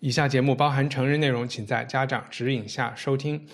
以下节目包含成人内容，请在家长指引下收听。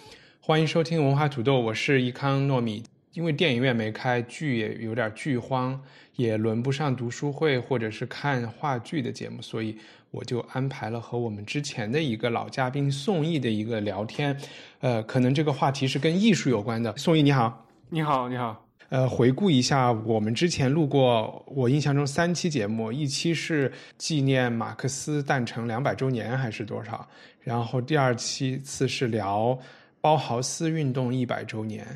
欢迎收听文化土豆，我是易康糯米。因为电影院没开，剧也有点剧荒，也轮不上读书会或者是看话剧的节目，所以我就安排了和我们之前的一个老嘉宾宋轶的一个聊天。呃，可能这个话题是跟艺术有关的。宋轶你好，你好，你好。呃，回顾一下，我们之前录过，我印象中三期节目，一期是纪念马克思诞辰两百周年还是多少？然后第二期次是聊包豪斯运动一百周年，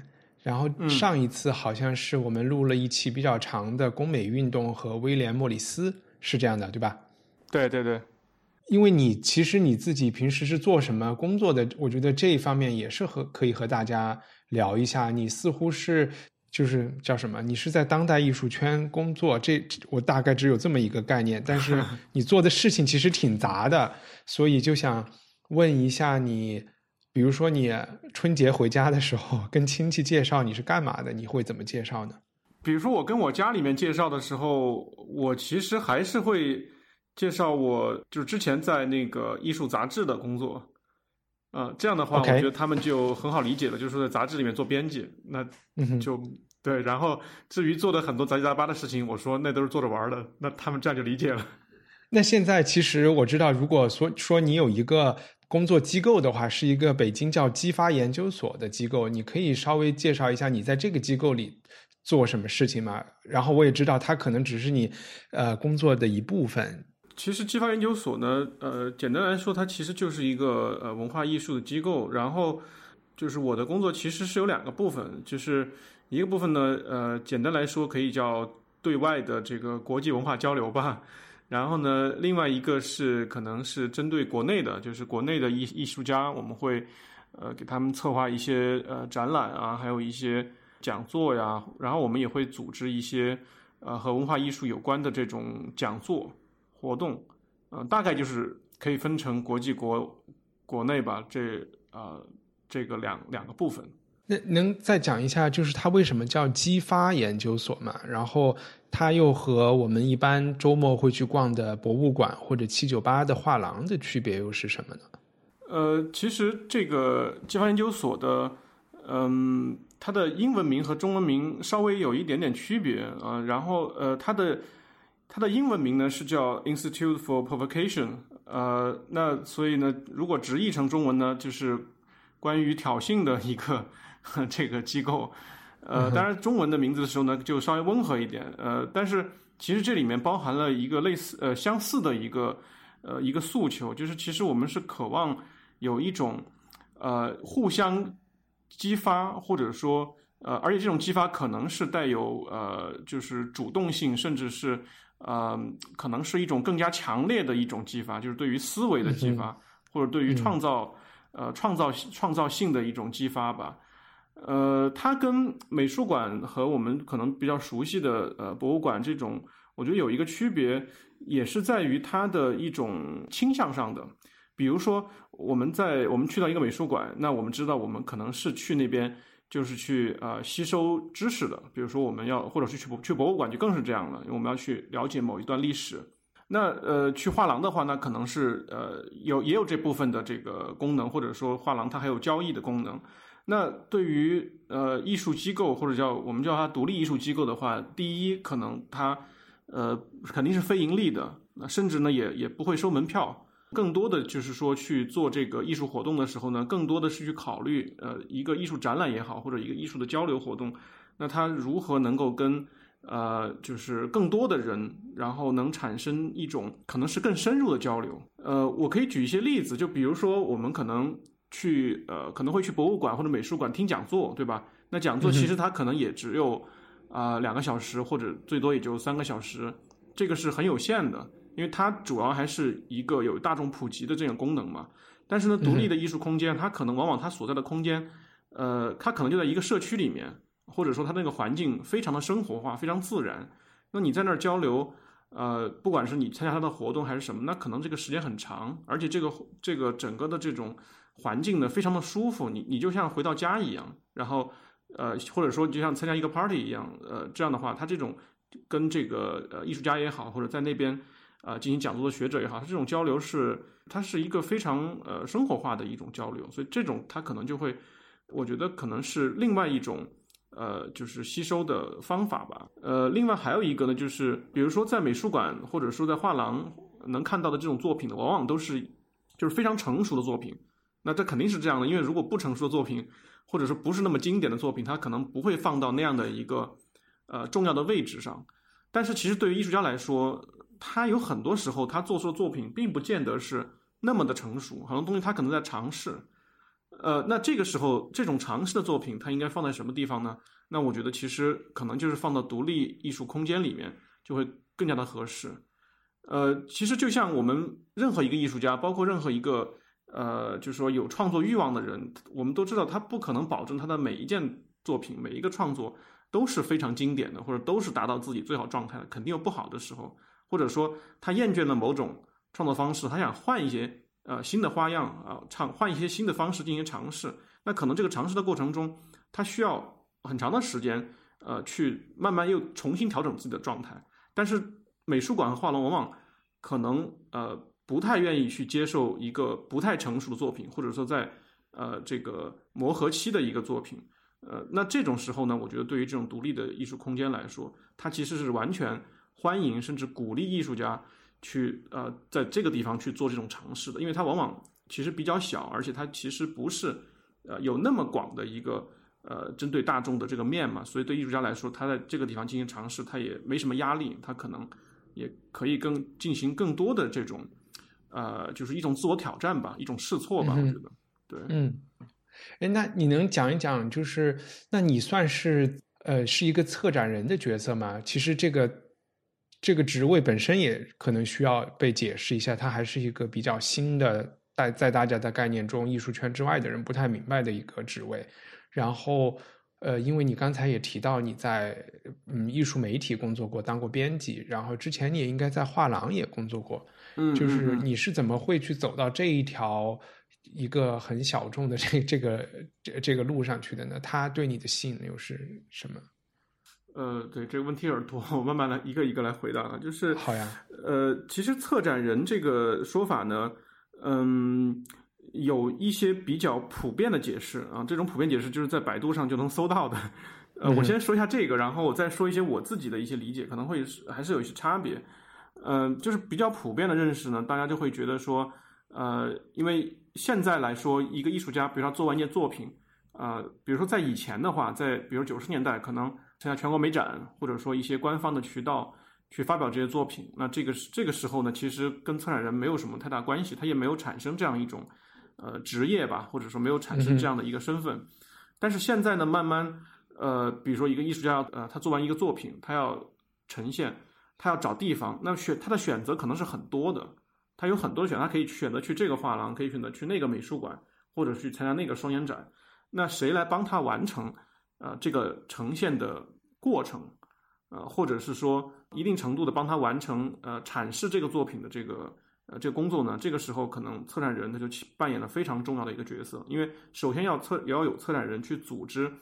然后上一次好像是我们录了一期比较长的工美运动和威廉莫里斯，是这样的，对吧？对对对，因为你其实你自己平时是做什么工作的？我觉得这一方面也是和可以和大家聊一下。你似乎是。就是叫什么？你是在当代艺术圈工作，这我大概只有这么一个概念。但是 你做的事情其实挺杂的，所以就想问一下你，比如说你春节回家的时候，跟亲戚介绍你是干嘛的，你会怎么介绍呢？比如说我跟我家里面介绍的时候，我其实还是会介绍我就之前在那个艺术杂志的工作。啊，这样的话，我觉得他们就很好理解了。就是说，在杂志里面做编辑，那就对。然后，至于做的很多杂七杂八的事情，我说那都是做着玩的，那他们这样就理解了。那现在其实我知道，如果说说你有一个工作机构的话，是一个北京叫激发研究所的机构，你可以稍微介绍一下你在这个机构里做什么事情吗？然后我也知道，它可能只是你呃工作的一部分。其实激发研究所呢，呃，简单来说，它其实就是一个呃文化艺术的机构。然后，就是我的工作其实是有两个部分，就是一个部分呢，呃，简单来说可以叫对外的这个国际文化交流吧。然后呢，另外一个是可能是针对国内的，就是国内的艺艺术家，我们会呃给他们策划一些呃展览啊，还有一些讲座呀。然后我们也会组织一些呃和文化艺术有关的这种讲座。活动，呃，大概就是可以分成国际国国内吧，这呃这个两两个部分。那能再讲一下，就是它为什么叫激发研究所嘛？然后它又和我们一般周末会去逛的博物馆或者七九八的画廊的区别又是什么呢？呃，其实这个激发研究所的，嗯，它的英文名和中文名稍微有一点点区别啊。然后呃，它的。它的英文名呢是叫 Institute for Provocation，呃，那所以呢，如果直译成中文呢，就是关于挑衅的一个 这个机构，呃，当然中文的名字的时候呢，就稍微温和一点，呃，但是其实这里面包含了一个类似呃相似的一个呃一个诉求，就是其实我们是渴望有一种呃互相激发，或者说呃，而且这种激发可能是带有呃就是主动性，甚至是。呃，可能是一种更加强烈的一种激发，就是对于思维的激发，或者对于创造呃创造创造性的一种激发吧。呃，它跟美术馆和我们可能比较熟悉的呃博物馆这种，我觉得有一个区别，也是在于它的一种倾向上的。比如说，我们在我们去到一个美术馆，那我们知道我们可能是去那边。就是去呃吸收知识的，比如说我们要，或者是去去博物馆就更是这样了，因为我们要去了解某一段历史。那呃去画廊的话，那可能是呃有也有这部分的这个功能，或者说画廊它还有交易的功能。那对于呃艺术机构或者叫我们叫它独立艺术机构的话，第一可能它呃肯定是非盈利的，那甚至呢也也不会收门票。更多的就是说去做这个艺术活动的时候呢，更多的是去考虑，呃，一个艺术展览也好，或者一个艺术的交流活动，那它如何能够跟，呃，就是更多的人，然后能产生一种可能是更深入的交流。呃，我可以举一些例子，就比如说我们可能去，呃，可能会去博物馆或者美术馆听讲座，对吧？那讲座其实它可能也只有啊两个小时，或者最多也就三个小时，这个是很有限的。因为它主要还是一个有大众普及的这样功能嘛。但是呢，独立的艺术空间，它可能往往它所在的空间，呃，它可能就在一个社区里面，或者说它那个环境非常的生活化，非常自然。那你在那儿交流，呃，不管是你参加他的活动还是什么，那可能这个时间很长，而且这个这个整个的这种环境呢，非常的舒服，你你就像回到家一样。然后，呃，或者说就像参加一个 party 一样，呃，这样的话，它这种跟这个呃艺术家也好，或者在那边啊进行讲座的学者也好，他这种交流是。它是一个非常呃生活化的一种交流，所以这种它可能就会，我觉得可能是另外一种呃就是吸收的方法吧。呃，另外还有一个呢，就是比如说在美术馆或者说在画廊能看到的这种作品呢，往往都是就是非常成熟的作品。那这肯定是这样的，因为如果不成熟的作品，或者说不是那么经典的作品，它可能不会放到那样的一个呃重要的位置上。但是其实对于艺术家来说，他有很多时候他做出的作品并不见得是。那么的成熟，很多东西他可能在尝试，呃，那这个时候这种尝试的作品，它应该放在什么地方呢？那我觉得其实可能就是放到独立艺术空间里面，就会更加的合适。呃，其实就像我们任何一个艺术家，包括任何一个呃，就是说有创作欲望的人，我们都知道他不可能保证他的每一件作品、每一个创作都是非常经典的，或者都是达到自己最好状态的，肯定有不好的时候，或者说他厌倦了某种。创作方式，他想换一些呃新的花样啊，尝换一些新的方式进行尝试。那可能这个尝试的过程中，他需要很长的时间，呃，去慢慢又重新调整自己的状态。但是美术馆和画廊往往可能呃不太愿意去接受一个不太成熟的作品，或者说在呃这个磨合期的一个作品。呃，那这种时候呢，我觉得对于这种独立的艺术空间来说，它其实是完全欢迎甚至鼓励艺术家。去呃，在这个地方去做这种尝试的，因为它往往其实比较小，而且它其实不是呃有那么广的一个呃针对大众的这个面嘛，所以对艺术家来说，他在这个地方进行尝试，他也没什么压力，他可能也可以更进行更多的这种呃，就是一种自我挑战吧，一种试错吧，我觉得对，嗯，哎，那你能讲一讲，就是那你算是呃是一个策展人的角色吗？其实这个。这个职位本身也可能需要被解释一下，它还是一个比较新的，在在大家的概念中，艺术圈之外的人不太明白的一个职位。然后，呃，因为你刚才也提到你在嗯艺术媒体工作过，当过编辑，然后之前你也应该在画廊也工作过，嗯，就是你是怎么会去走到这一条一个很小众的这这个这这个路上去的呢？它对你的吸引又是什么？呃，对这个问题有点多，我慢慢来一个一个来回答啊。就是好呀。呃，其实策展人这个说法呢，嗯，有一些比较普遍的解释啊。这种普遍解释就是在百度上就能搜到的。呃，我先说一下这个，然后我再说一些我自己的一些理解，可能会还是有一些差别。嗯，就是比较普遍的认识呢，大家就会觉得说，呃，因为现在来说，一个艺术家，比如他做完一件作品，呃，比如说在以前的话，在比如九十年代，可能。参加全国美展，或者说一些官方的渠道去发表这些作品，那这个这个时候呢，其实跟策展人没有什么太大关系，他也没有产生这样一种呃职业吧，或者说没有产生这样的一个身份。但是现在呢，慢慢呃，比如说一个艺术家呃，他做完一个作品，他要呈现，他要找地方，那选他的选择可能是很多的，他有很多选，他可以选择去这个画廊，可以选择去那个美术馆，或者去参加那个双年展。那谁来帮他完成？呃，这个呈现的过程，呃，或者是说一定程度的帮他完成呃阐释这个作品的这个呃这个工作呢，这个时候可能策展人他就扮演了非常重要的一个角色，因为首先要策也要有策展人去组织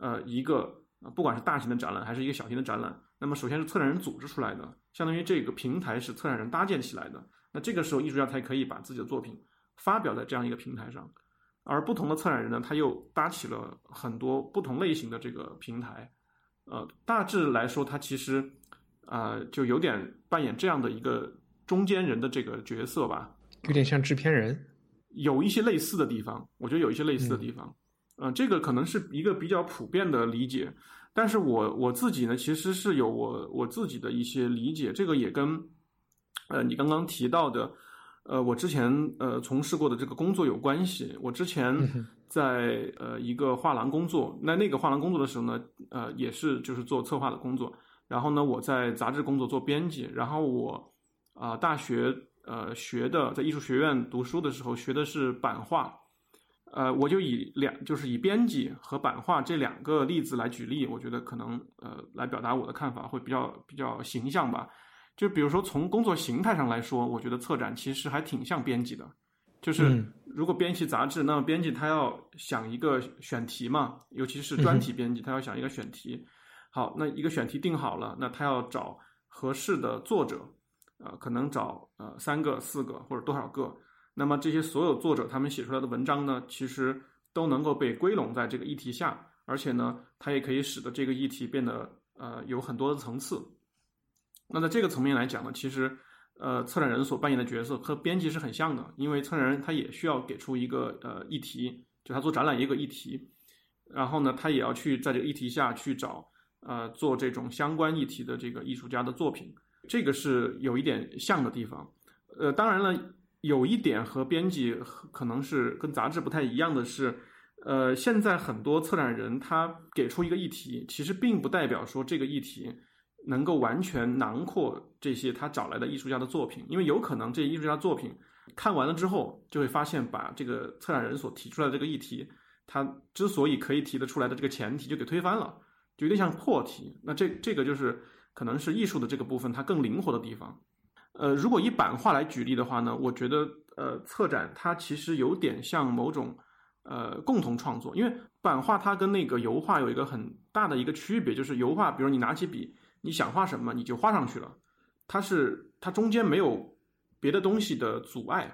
呃一个不管是大型的展览还是一个小型的展览，那么首先是策展人组织出来的，相当于这个平台是策展人搭建起来的，那这个时候艺术家才可以把自己的作品发表在这样一个平台上。而不同的策展人呢，他又搭起了很多不同类型的这个平台，呃，大致来说，他其实啊，就有点扮演这样的一个中间人的这个角色吧，有点像制片人，有一些类似的地方，我觉得有一些类似的地方，嗯，这个可能是一个比较普遍的理解，但是我我自己呢，其实是有我我自己的一些理解，这个也跟呃你刚刚提到的。呃，我之前呃从事过的这个工作有关系。我之前在呃一个画廊工作，那那个画廊工作的时候呢，呃也是就是做策划的工作。然后呢，我在杂志工作做编辑。然后我啊大学呃学的，在艺术学院读书的时候学的是版画，呃，我就以两就是以编辑和版画这两个例子来举例，我觉得可能呃来表达我的看法会比较比较形象吧。就比如说从工作形态上来说，我觉得策展其实还挺像编辑的。就是如果编辑杂志，那么编辑他要想一个选题嘛，尤其是专题编辑，他要想一个选题。好，那一个选题定好了，那他要找合适的作者，呃，可能找呃三个、四个或者多少个。那么这些所有作者他们写出来的文章呢，其实都能够被归拢在这个议题下，而且呢，它也可以使得这个议题变得呃有很多的层次。那在这个层面来讲呢，其实，呃，策展人所扮演的角色和编辑是很像的，因为策展人他也需要给出一个呃议题，就他做展览一个议题，然后呢，他也要去在这个议题下去找呃做这种相关议题的这个艺术家的作品，这个是有一点像的地方。呃，当然了，有一点和编辑可能是跟杂志不太一样的是，呃，现在很多策展人他给出一个议题，其实并不代表说这个议题。能够完全囊括这些他找来的艺术家的作品，因为有可能这些艺术家作品看完了之后，就会发现把这个策展人所提出来的这个议题，他之所以可以提得出来的这个前提就给推翻了，就有点像破题。那这这个就是可能是艺术的这个部分它更灵活的地方。呃，如果以版画来举例的话呢，我觉得呃，策展它其实有点像某种呃共同创作，因为版画它跟那个油画有一个很大的一个区别，就是油画，比如你拿起笔。你想画什么你就画上去了，它是它中间没有别的东西的阻碍，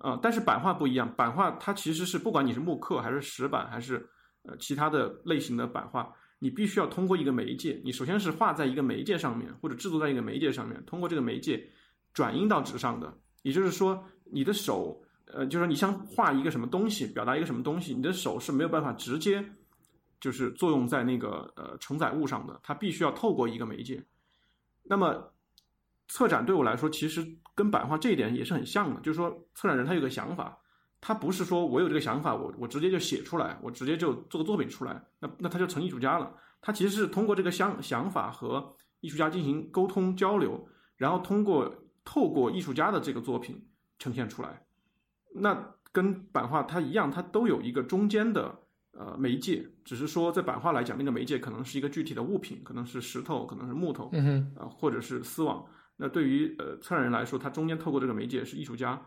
啊，但是版画不一样，版画它其实是不管你是木刻还是石板还是呃其他的类型的版画，你必须要通过一个媒介，你首先是画在一个媒介上面或者制作在一个媒介上面，通过这个媒介转印到纸上的，也就是说你的手，呃，就是你想画一个什么东西，表达一个什么东西，你的手是没有办法直接。就是作用在那个呃承载物上的，它必须要透过一个媒介。那么，策展对我来说，其实跟版画这一点也是很像的。就是说，策展人他有个想法，他不是说我有这个想法，我我直接就写出来，我直接就做个作品出来，那那他就成艺术家了。他其实是通过这个想想法和艺术家进行沟通交流，然后通过透过艺术家的这个作品呈现出来。那跟版画它一样，它都有一个中间的。呃，媒介只是说，在版画来讲，那个媒介可能是一个具体的物品，可能是石头，可能是木头，嗯哼，呃，或者是丝网。那对于呃策展人来说，他中间透过这个媒介是艺术家。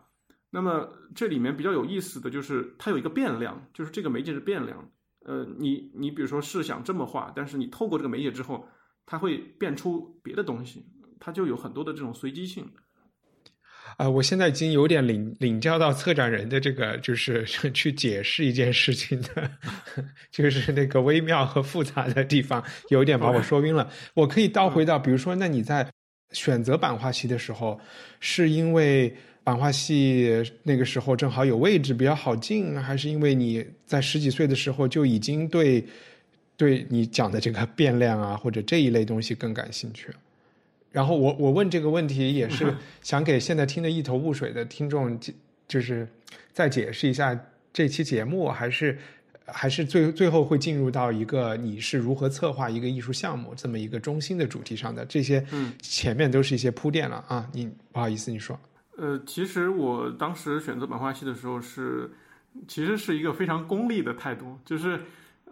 那么这里面比较有意思的就是，它有一个变量，就是这个媒介是变量。呃，你你比如说是想这么画，但是你透过这个媒介之后，它会变出别的东西，它就有很多的这种随机性。啊，我现在已经有点领领教到策展人的这个，就是 去解释一件事情的，就是那个微妙和复杂的地方，有点把我说晕了。我可以倒回到，比如说，那你在选择版画系的时候，是因为版画系那个时候正好有位置比较好进，还是因为你在十几岁的时候就已经对对你讲的这个 变量啊，或者这一类东西更感兴趣？然后我我问这个问题也是想给现在听得一头雾水的听众，就是再解释一下这期节目，还是还是最最后会进入到一个你是如何策划一个艺术项目这么一个中心的主题上的。这些前面都是一些铺垫了啊，你不好意思，你说。呃，其实我当时选择版画系的时候是，其实是一个非常功利的态度，就是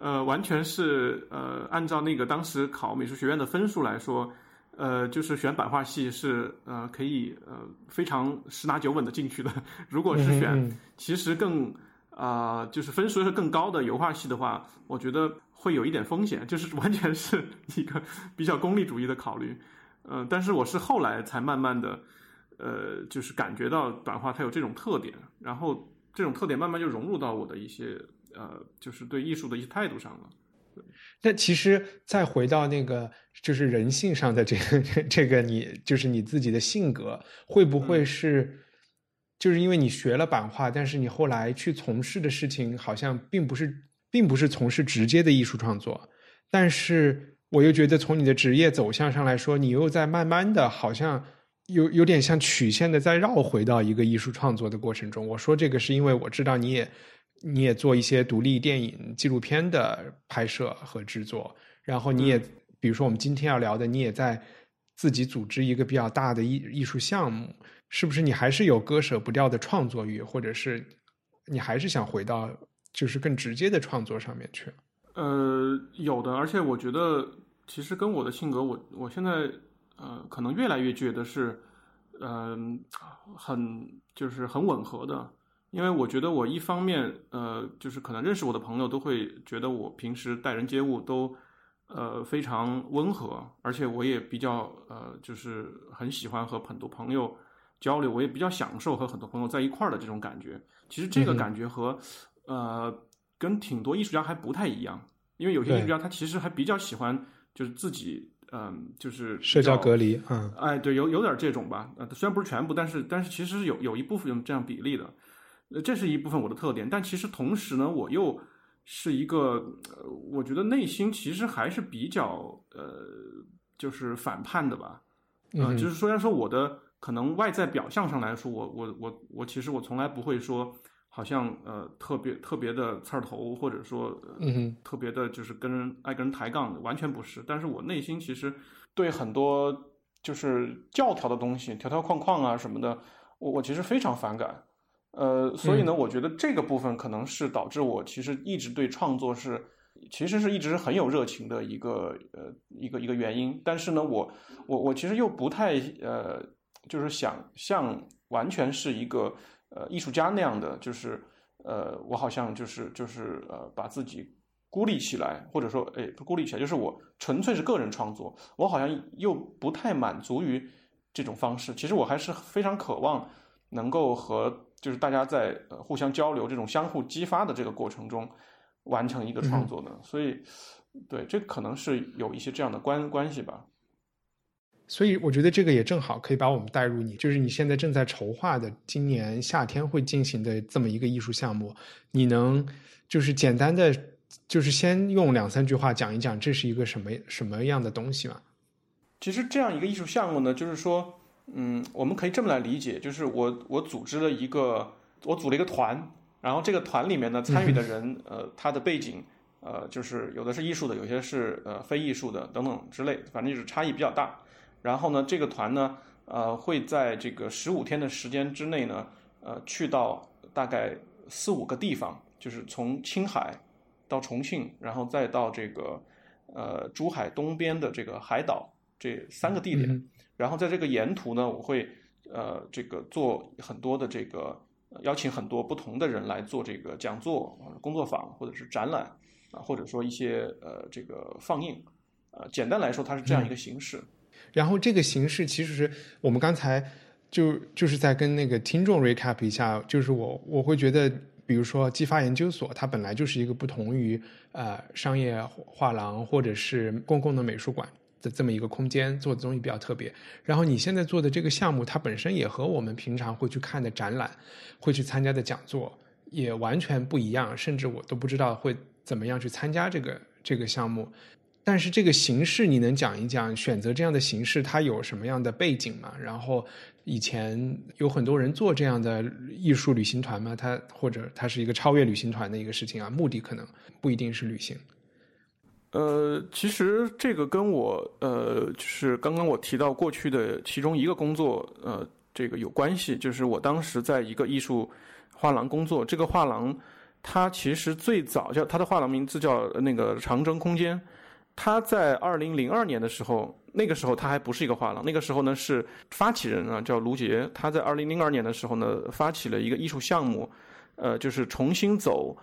呃，完全是呃按照那个当时考美术学院的分数来说。呃，就是选版画系是呃可以呃非常十拿九稳的进去的。如果是选其实更啊就是分数是更高的油画系的话，我觉得会有一点风险，就是完全是一个比较功利主义的考虑。嗯，但是我是后来才慢慢的呃就是感觉到版画它有这种特点，然后这种特点慢慢就融入到我的一些呃就是对艺术的一些态度上了。那其实再回到那个，就是人性上的这个 这个，你就是你自己的性格，会不会是，就是因为你学了版画，但是你后来去从事的事情好像并不是，并不是从事直接的艺术创作，但是我又觉得从你的职业走向上来说，你又在慢慢的，好像有有点像曲线的在绕回到一个艺术创作的过程中。我说这个是因为我知道你也。你也做一些独立电影、纪录片的拍摄和制作，然后你也，比如说我们今天要聊的，你也在自己组织一个比较大的艺艺术项目，是不是你还是有割舍不掉的创作欲，或者是你还是想回到就是更直接的创作上面去？呃，有的，而且我觉得其实跟我的性格，我我现在呃可能越来越觉得是嗯很就是很吻合的，因为我觉得我一方面呃就是可能认识我的朋友都会觉得我平时待人接物都。呃，非常温和，而且我也比较呃，就是很喜欢和很多朋友交流，我也比较享受和很多朋友在一块儿的这种感觉。其实这个感觉和呃，跟挺多艺术家还不太一样，因为有些艺术家他其实还比较喜欢就是自己嗯，就是社交隔离，嗯，哎，对，有有点这种吧。呃，虽然不是全部，但是但是其实是有有一部分这样比例的。呃，这是一部分我的特点，但其实同时呢，我又。是一个，呃，我觉得内心其实还是比较，呃，就是反叛的吧，嗯，就是虽然说我的可能外在表象上来说，我我我我其实我从来不会说，好像呃特别特别的刺儿头，或者说，嗯，特别的就是跟人爱跟人抬杠，完全不是。但是我内心其实对很多就是教条的东西，条条框框啊什么的，我我其实非常反感。呃，所以呢，我觉得这个部分可能是导致我其实一直对创作是，其实是一直很有热情的一个呃一个一个原因。但是呢，我我我其实又不太呃，就是想像完全是一个呃艺术家那样的，就是呃我好像就是就是呃把自己孤立起来，或者说哎不孤立起来，就是我纯粹是个人创作，我好像又不太满足于这种方式。其实我还是非常渴望能够和。就是大家在呃互相交流、这种相互激发的这个过程中，完成一个创作的，所以，对，这可能是有一些这样的关关系吧。所以我觉得这个也正好可以把我们带入你，就是你现在正在筹划的今年夏天会进行的这么一个艺术项目，你能就是简单的就是先用两三句话讲一讲这是一个什么什么样的东西吗？其实这样一个艺术项目呢，就是说。嗯，我们可以这么来理解，就是我我组织了一个，我组了一个团，然后这个团里面呢，参与的人，呃，他的背景，呃，就是有的是艺术的，有些是呃非艺术的等等之类，反正就是差异比较大。然后呢，这个团呢，呃，会在这个十五天的时间之内呢，呃，去到大概四五个地方，就是从青海到重庆，然后再到这个呃珠海东边的这个海岛这三个地点。然后在这个沿途呢，我会呃这个做很多的这个邀请很多不同的人来做这个讲座、工作坊或者是展览啊，或者说一些呃这个放映，呃简单来说它是这样一个形式。然后这个形式其实是我们刚才就就是在跟那个听众 recap 一下，就是我我会觉得，比如说激发研究所，它本来就是一个不同于呃商业画廊或者是公共的美术馆。的这么一个空间做的东西比较特别，然后你现在做的这个项目，它本身也和我们平常会去看的展览、会去参加的讲座也完全不一样，甚至我都不知道会怎么样去参加这个这个项目。但是这个形式你能讲一讲？选择这样的形式它有什么样的背景吗？然后以前有很多人做这样的艺术旅行团吗？它或者它是一个超越旅行团的一个事情啊？目的可能不一定是旅行。呃，其实这个跟我呃，就是刚刚我提到过去的其中一个工作，呃，这个有关系。就是我当时在一个艺术画廊工作，这个画廊它其实最早叫它的画廊名字叫那个长征空间。它在二零零二年的时候，那个时候它还不是一个画廊，那个时候呢是发起人啊叫卢杰，他在二零零二年的时候呢发起了一个艺术项目，呃，就是重新走。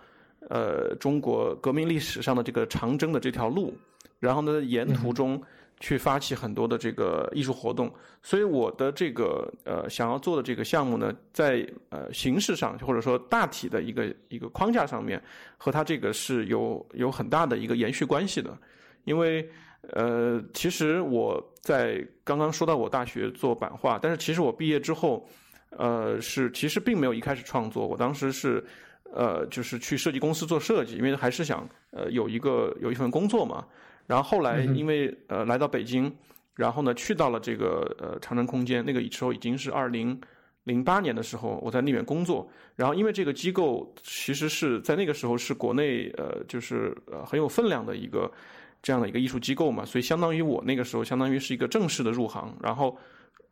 呃，中国革命历史上的这个长征的这条路，然后呢，沿途中去发起很多的这个艺术活动。所以我的这个呃想要做的这个项目呢，在呃形式上或者说大体的一个一个框架上面，和它这个是有有很大的一个延续关系的。因为呃，其实我在刚刚说到我大学做版画，但是其实我毕业之后，呃，是其实并没有一开始创作，我当时是。呃，就是去设计公司做设计，因为还是想呃有一个有一份工作嘛。然后后来因为呃来到北京，然后呢去到了这个呃长城空间，那个时候已经是二零零八年的时候，我在那边工作。然后因为这个机构其实是在那个时候是国内呃就是呃很有分量的一个这样的一个艺术机构嘛，所以相当于我那个时候相当于是一个正式的入行，然后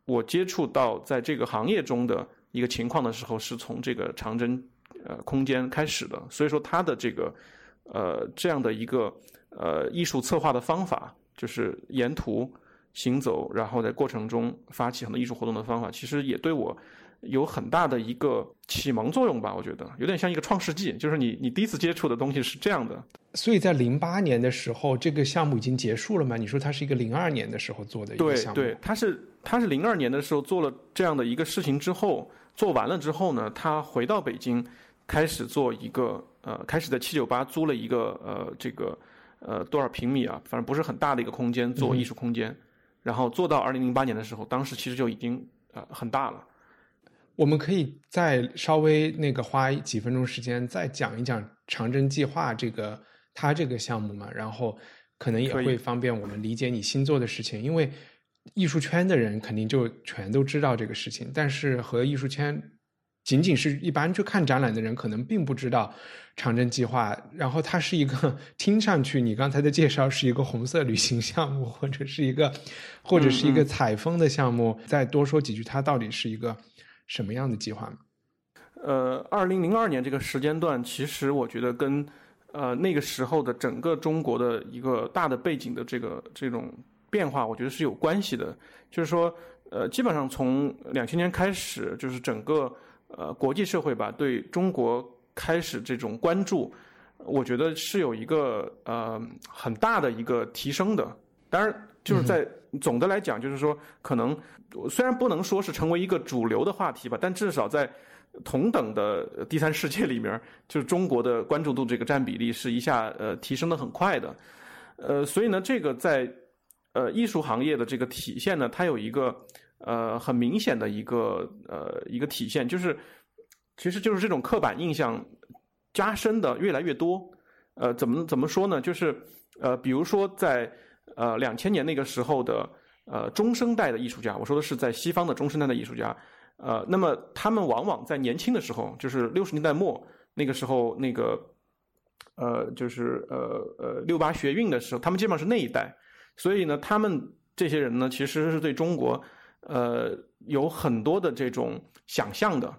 我接触到在这个行业中的一个情况的时候，是从这个长征呃空间开始的，所以说他的这个呃这样的一个呃艺术策划的方法，就是沿途行走，然后在过程中发起很多艺术活动的方法，其实也对我。有很大的一个启蒙作用吧，我觉得有点像一个创世纪，就是你你第一次接触的东西是这样的。所以在零八年的时候，这个项目已经结束了吗？你说它是一个零二年的时候做的一个项目？对对，他是他是零二年的时候做了这样的一个事情之后，做完了之后呢，他回到北京，开始做一个呃，开始在七九八租了一个呃这个呃多少平米啊，反正不是很大的一个空间做艺术空间，然后做到二零零八年的时候，当时其实就已经呃很大了。我们可以再稍微那个花几分钟时间再讲一讲长征计划这个它这个项目嘛，然后可能也会方便我们理解你新做的事情。因为艺术圈的人肯定就全都知道这个事情，但是和艺术圈仅仅是一般去看展览的人，可能并不知道长征计划。然后它是一个听上去你刚才的介绍是一个红色旅行项目，或者是一个或者是一个采风的项目。再多说几句，它到底是一个。什么样的计划呢？呃，二零零二年这个时间段，其实我觉得跟呃那个时候的整个中国的一个大的背景的这个这种变化，我觉得是有关系的。就是说，呃，基本上从两千年开始，就是整个呃国际社会吧，对中国开始这种关注，我觉得是有一个呃很大的一个提升的。当然，就是在总的来讲，就是说可能。虽然不能说是成为一个主流的话题吧，但至少在同等的第三世界里面，就是中国的关注度这个占比例是一下呃提升的很快的，呃，所以呢，这个在呃艺术行业的这个体现呢，它有一个呃很明显的一个呃一个体现，就是其实就是这种刻板印象加深的越来越多。呃，怎么怎么说呢？就是呃，比如说在呃两千年那个时候的。呃，中生代的艺术家，我说的是在西方的中生代的艺术家，呃，那么他们往往在年轻的时候，就是六十年代末那个时候，那个，呃，就是呃呃六八学运的时候，他们基本上是那一代，所以呢，他们这些人呢，其实是对中国，呃，有很多的这种想象的，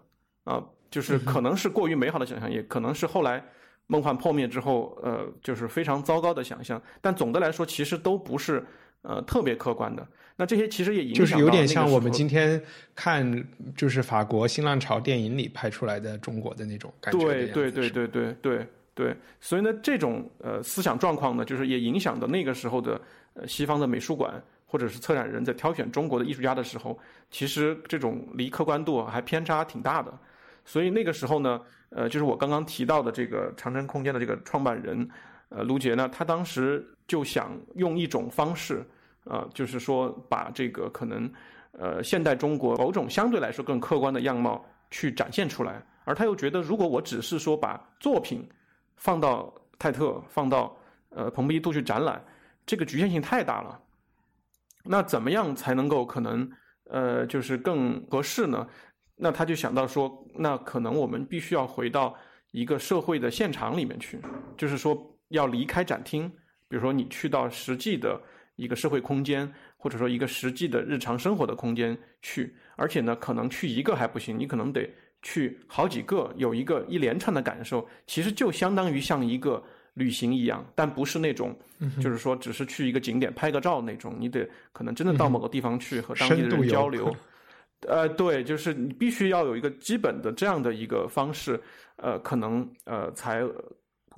啊，就是可能是过于美好的想象，也可能是后来梦幻破灭之后，呃，就是非常糟糕的想象，但总的来说，其实都不是。呃，特别客观的，那这些其实也影响就是有点像我们今天看，就是法国新浪潮电影里拍出来的中国的那种感觉。对对对对对对对，所以呢，这种呃思想状况呢，就是也影响的那个时候的呃西方的美术馆或者是策展人在挑选中国的艺术家的时候，其实这种离客观度还偏差挺大的。所以那个时候呢，呃，就是我刚刚提到的这个长城空间的这个创办人。呃，卢杰呢，他当时就想用一种方式，呃，就是说把这个可能，呃，现代中国某种相对来说更客观的样貌去展现出来，而他又觉得，如果我只是说把作品放到泰特、放到呃蓬皮杜去展览，这个局限性太大了。那怎么样才能够可能，呃，就是更合适呢？那他就想到说，那可能我们必须要回到一个社会的现场里面去，就是说。要离开展厅，比如说你去到实际的一个社会空间，或者说一个实际的日常生活的空间去，而且呢，可能去一个还不行，你可能得去好几个，有一个一连串的感受，其实就相当于像一个旅行一样，但不是那种，就是说只是去一个景点拍个照那种，你得可能真的到某个地方去和当地的人交流。呃，对，就是你必须要有一个基本的这样的一个方式，呃，可能呃才。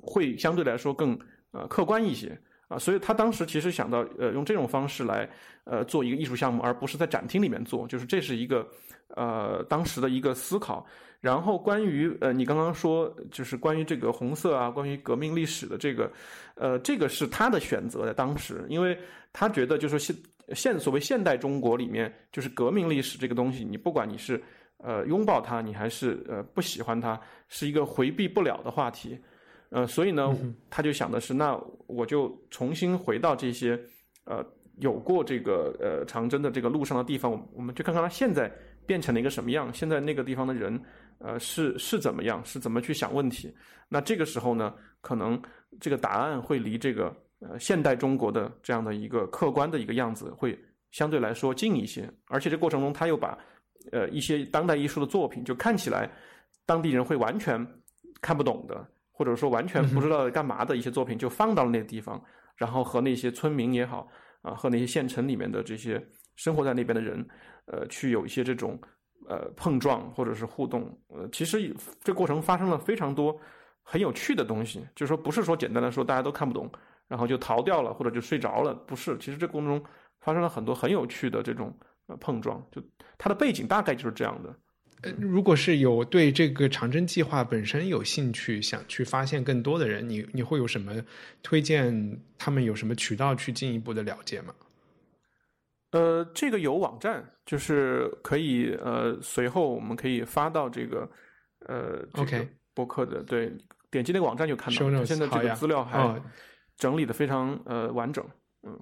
会相对来说更呃客观一些啊，所以他当时其实想到呃用这种方式来呃做一个艺术项目，而不是在展厅里面做，就是这是一个呃当时的一个思考。然后关于呃你刚刚说就是关于这个红色啊，关于革命历史的这个呃这个是他的选择在当时，因为他觉得就是现现所谓现代中国里面就是革命历史这个东西，你不管你是呃拥抱它，你还是呃不喜欢它，是一个回避不了的话题。呃，所以呢，他就想的是，那我就重新回到这些，呃，有过这个呃长征的这个路上的地方，我我们去看看他现在变成了一个什么样，现在那个地方的人，呃，是是怎么样，是怎么去想问题？那这个时候呢，可能这个答案会离这个呃现代中国的这样的一个客观的一个样子会相对来说近一些，而且这过程中他又把呃一些当代艺术的作品，就看起来当地人会完全看不懂的，或者说完全不知道干嘛的一些作品，就放到了那个地方，然后和那些村民也好啊，和那些县城里面的这些生活在那边的人，呃，去有一些这种呃碰撞或者是互动。呃，其实这过程发生了非常多很有趣的东西，就是说不是说简单的说大家都看不懂，然后就逃掉了或者就睡着了，不是，其实这过程中。发生了很多很有趣的这种呃碰撞，就它的背景大概就是这样的。呃，如果是有对这个长征计划本身有兴趣，想去发现更多的人，你你会有什么推荐？他们有什么渠道去进一步的了解吗？呃，这个有网站，就是可以呃，随后我们可以发到这个呃，OK 博客的，对，点击那个网站就看到。了。现在这个资料还整理的非常呃完整，嗯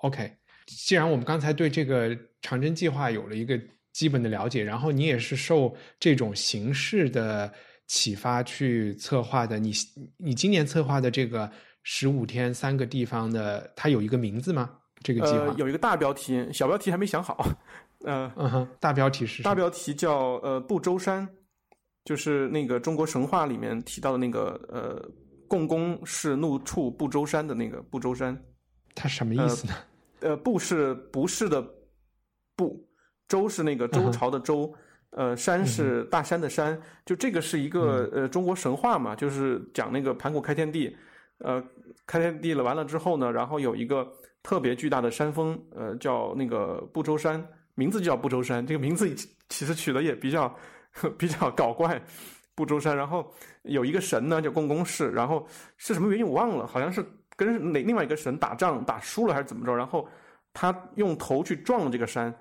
，OK。既然我们刚才对这个长征计划有了一个基本的了解，然后你也是受这种形式的启发去策划的，你你今年策划的这个十五天三个地方的，它有一个名字吗？这个计划有一个大标题，小标题还没想好。呃，嗯哼，大标题是大标题叫呃不周山，就是那个中国神话里面提到的那个呃共工是怒触不周山的那个不周山，它什么意思呢？呃，不是不是的，不，周是那个周朝的周，呃，山是大山的山，就这个是一个呃中国神话嘛，就是讲那个盘古开天地，呃，开天地了完了之后呢，然后有一个特别巨大的山峰，呃，叫那个不周山，名字就叫不周山，这个名字其实取的也比较 比较搞怪，不周山，然后有一个神呢叫共工氏，然后是什么原因我忘了，好像是。跟哪另外一个神打仗打输了还是怎么着？然后他用头去撞了这个山，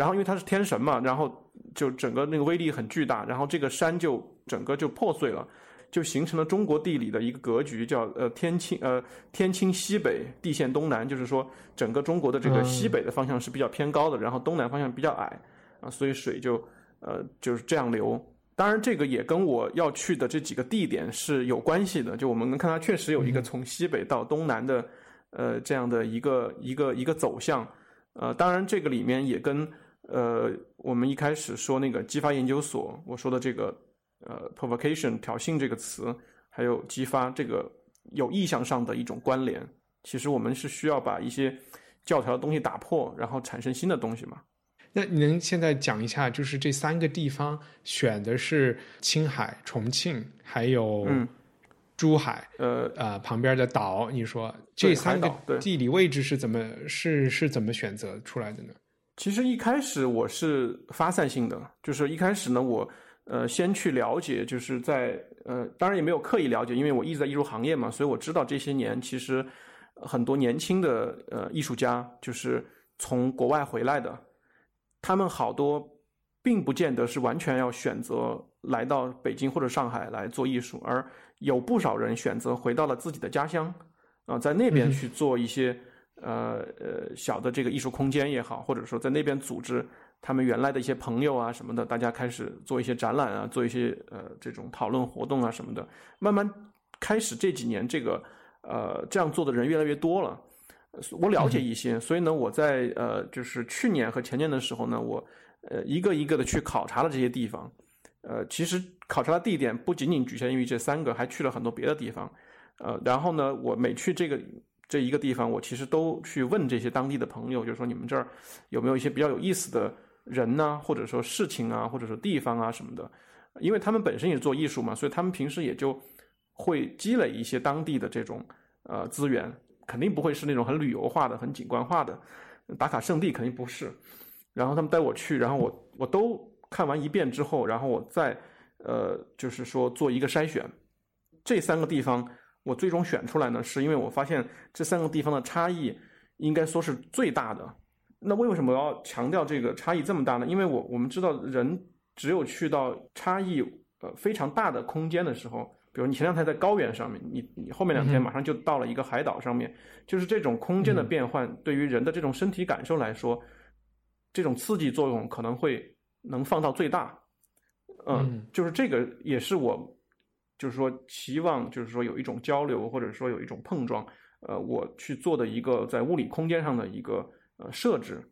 然后因为他是天神嘛，然后就整个那个威力很巨大，然后这个山就整个就破碎了，就形成了中国地理的一个格局，叫呃天青呃天青西北，地陷东南，就是说整个中国的这个西北的方向是比较偏高的，然后东南方向比较矮啊，所以水就呃就是这样流。当然，这个也跟我要去的这几个地点是有关系的。就我们能看到，确实有一个从西北到东南的，呃，这样的一个一个一个走向。呃，当然，这个里面也跟呃我们一开始说那个激发研究所我说的这个呃 provocation 挑衅这个词，还有激发这个有意向上的一种关联。其实我们是需要把一些教条的东西打破，然后产生新的东西嘛。那你能现在讲一下，就是这三个地方选的是青海、重庆，还有珠海，呃呃旁边的岛。你说这三个地理位置是怎么是是怎么选择出来的呢？其实一开始我是发散性的，就是一开始呢，我呃先去了解，就是在呃当然也没有刻意了解，因为我一直在艺术行业嘛，所以我知道这些年其实很多年轻的呃艺术家就是从国外回来的。他们好多并不见得是完全要选择来到北京或者上海来做艺术，而有不少人选择回到了自己的家乡，啊，在那边去做一些呃呃小的这个艺术空间也好，或者说在那边组织他们原来的一些朋友啊什么的，大家开始做一些展览啊，做一些呃这种讨论活动啊什么的，慢慢开始这几年这个呃这样做的人越来越多了。我了解一些，所以呢，我在呃，就是去年和前年的时候呢，我呃一个一个的去考察了这些地方，呃，其实考察的地点不仅仅局限于这三个，还去了很多别的地方，呃，然后呢，我每去这个这一个地方，我其实都去问这些当地的朋友，就是说你们这儿有没有一些比较有意思的人呢，或者说事情啊，或者说地方啊什么的，因为他们本身也是做艺术嘛，所以他们平时也就会积累一些当地的这种呃资源。肯定不会是那种很旅游化的、很景观化的打卡圣地，肯定不是。然后他们带我去，然后我我都看完一遍之后，然后我再呃，就是说做一个筛选。这三个地方我最终选出来呢，是因为我发现这三个地方的差异应该说是最大的。那为什么要强调这个差异这么大呢？因为我我们知道，人只有去到差异呃非常大的空间的时候。比如你前两天在高原上面，你你后面两天马上就到了一个海岛上面，就是这种空间的变换，对于人的这种身体感受来说，这种刺激作用可能会能放到最大。嗯，就是这个也是我，就是说期望，就是说有一种交流，或者说有一种碰撞，呃，我去做的一个在物理空间上的一个呃设置，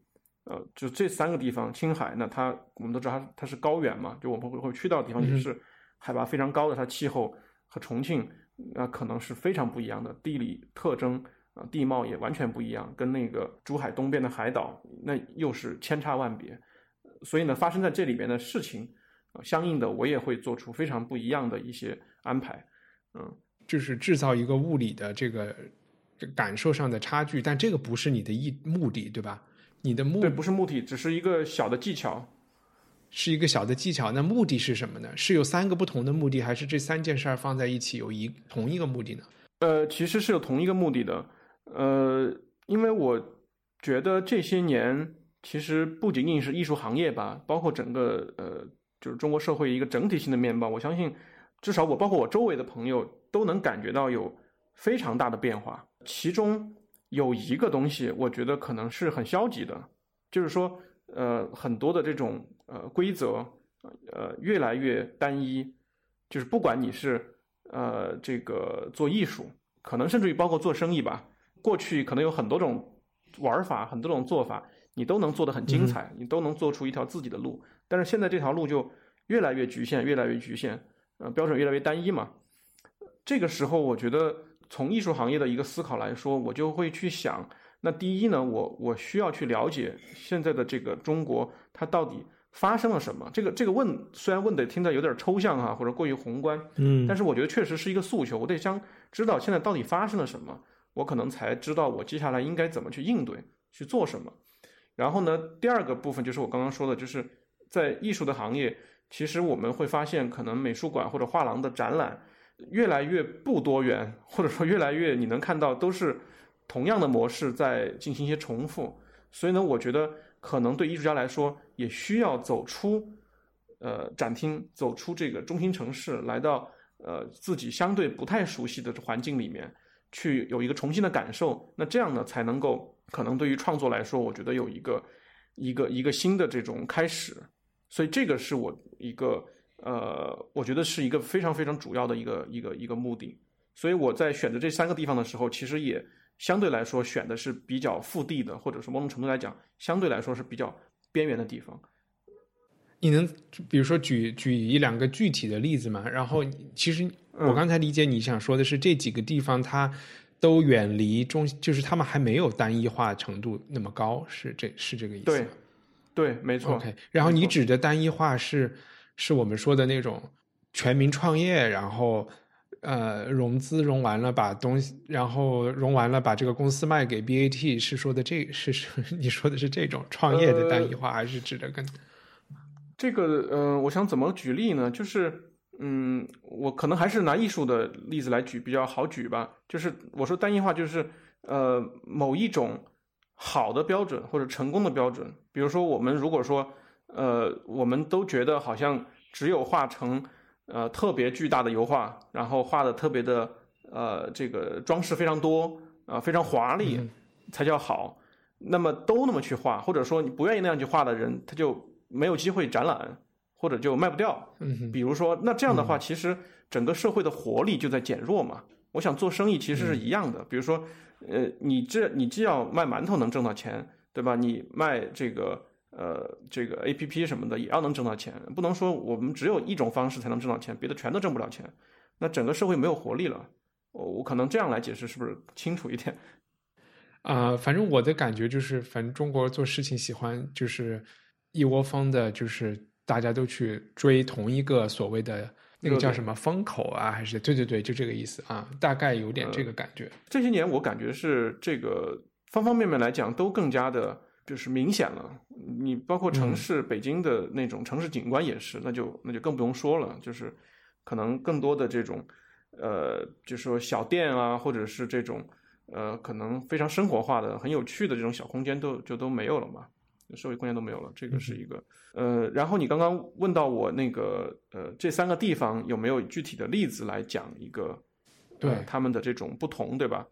呃，就这三个地方，青海，呢它我们都知道它它是高原嘛，就我们会会去到的地方也是海拔非常高的，它气候和重庆那可能是非常不一样的，地理特征啊地貌也完全不一样，跟那个珠海东边的海岛那又是千差万别，所以呢，发生在这里边的事情，相应的我也会做出非常不一样的一些安排，嗯，就是制造一个物理的这个。感受上的差距，但这个不是你的意目的，对吧？你的目对不是目的，只是一个小的技巧，是一个小的技巧。那目的是什么呢？是有三个不同的目的，还是这三件事儿放在一起有一同一个目的呢？呃，其实是有同一个目的的。呃，因为我觉得这些年其实不仅仅是艺术行业吧，包括整个呃，就是中国社会一个整体性的面貌，我相信至少我包括我周围的朋友都能感觉到有非常大的变化。其中有一个东西，我觉得可能是很消极的，就是说，呃，很多的这种呃规则，呃，越来越单一，就是不管你是呃这个做艺术，可能甚至于包括做生意吧，过去可能有很多种玩法，很多种做法，你都能做得很精彩，你都能做出一条自己的路，但是现在这条路就越来越局限，越来越局限，呃，标准越来越单一嘛，这个时候我觉得。从艺术行业的一个思考来说，我就会去想，那第一呢，我我需要去了解现在的这个中国，它到底发生了什么？这个这个问虽然问的听着有点抽象哈，或者过于宏观，嗯，但是我觉得确实是一个诉求，我得想知道现在到底发生了什么，我可能才知道我接下来应该怎么去应对，去做什么。然后呢，第二个部分就是我刚刚说的，就是在艺术的行业，其实我们会发现，可能美术馆或者画廊的展览。越来越不多元，或者说越来越你能看到都是同样的模式在进行一些重复，所以呢，我觉得可能对艺术家来说也需要走出呃展厅，走出这个中心城市，来到呃自己相对不太熟悉的环境里面去有一个重新的感受，那这样呢才能够可能对于创作来说，我觉得有一个一个一个新的这种开始，所以这个是我一个。呃，我觉得是一个非常非常主要的一个一个一个目的，所以我在选择这三个地方的时候，其实也相对来说选的是比较腹地的，或者是某种程度来讲，相对来说是比较边缘的地方。你能比如说举举一两个具体的例子吗？然后，其实我刚才理解你想说的是这几个地方它都远离中，就是他们还没有单一化程度那么高，是这是这个意思？对，对，没错。OK，然后你指的单一化是？是我们说的那种全民创业，然后呃融资融完了把东西，然后融完了把这个公司卖给 BAT，是说的这是是 你说的是这种创业的单一化，还是指的跟这个？嗯，我想怎么举例呢？就是嗯，我可能还是拿艺术的例子来举比较好举吧。就是我说单一化，就是呃某一种好的标准或者成功的标准，比如说我们如果说。呃，我们都觉得好像只有画成呃特别巨大的油画，然后画的特别的呃这个装饰非常多啊非常华丽才叫好。那么都那么去画，或者说你不愿意那样去画的人，他就没有机会展览，或者就卖不掉。嗯，比如说那这样的话，其实整个社会的活力就在减弱嘛。我想做生意其实是一样的，比如说呃你这你既要卖馒头能挣到钱，对吧？你卖这个。呃，这个 A P P 什么的也要能挣到钱，不能说我们只有一种方式才能挣到钱，别的全都挣不了钱，那整个社会没有活力了。我我可能这样来解释是不是清楚一点？啊，反正我的感觉就是，反正中国做事情喜欢就是一窝蜂的，就是大家都去追同一个所谓的那个叫什么风口啊，还是对对对，就这个意思啊，大概有点这个感觉。这些年我感觉是这个方方面面来讲都更加的。就是明显了，你包括城市北京的那种城市景观也是，那就那就更不用说了。就是可能更多的这种，呃，就是说小店啊，或者是这种呃，可能非常生活化的、很有趣的这种小空间，都就都没有了嘛，社会空间都没有了。这个是一个呃，然后你刚刚问到我那个呃，这三个地方有没有具体的例子来讲一个对他们的这种不同，对吧？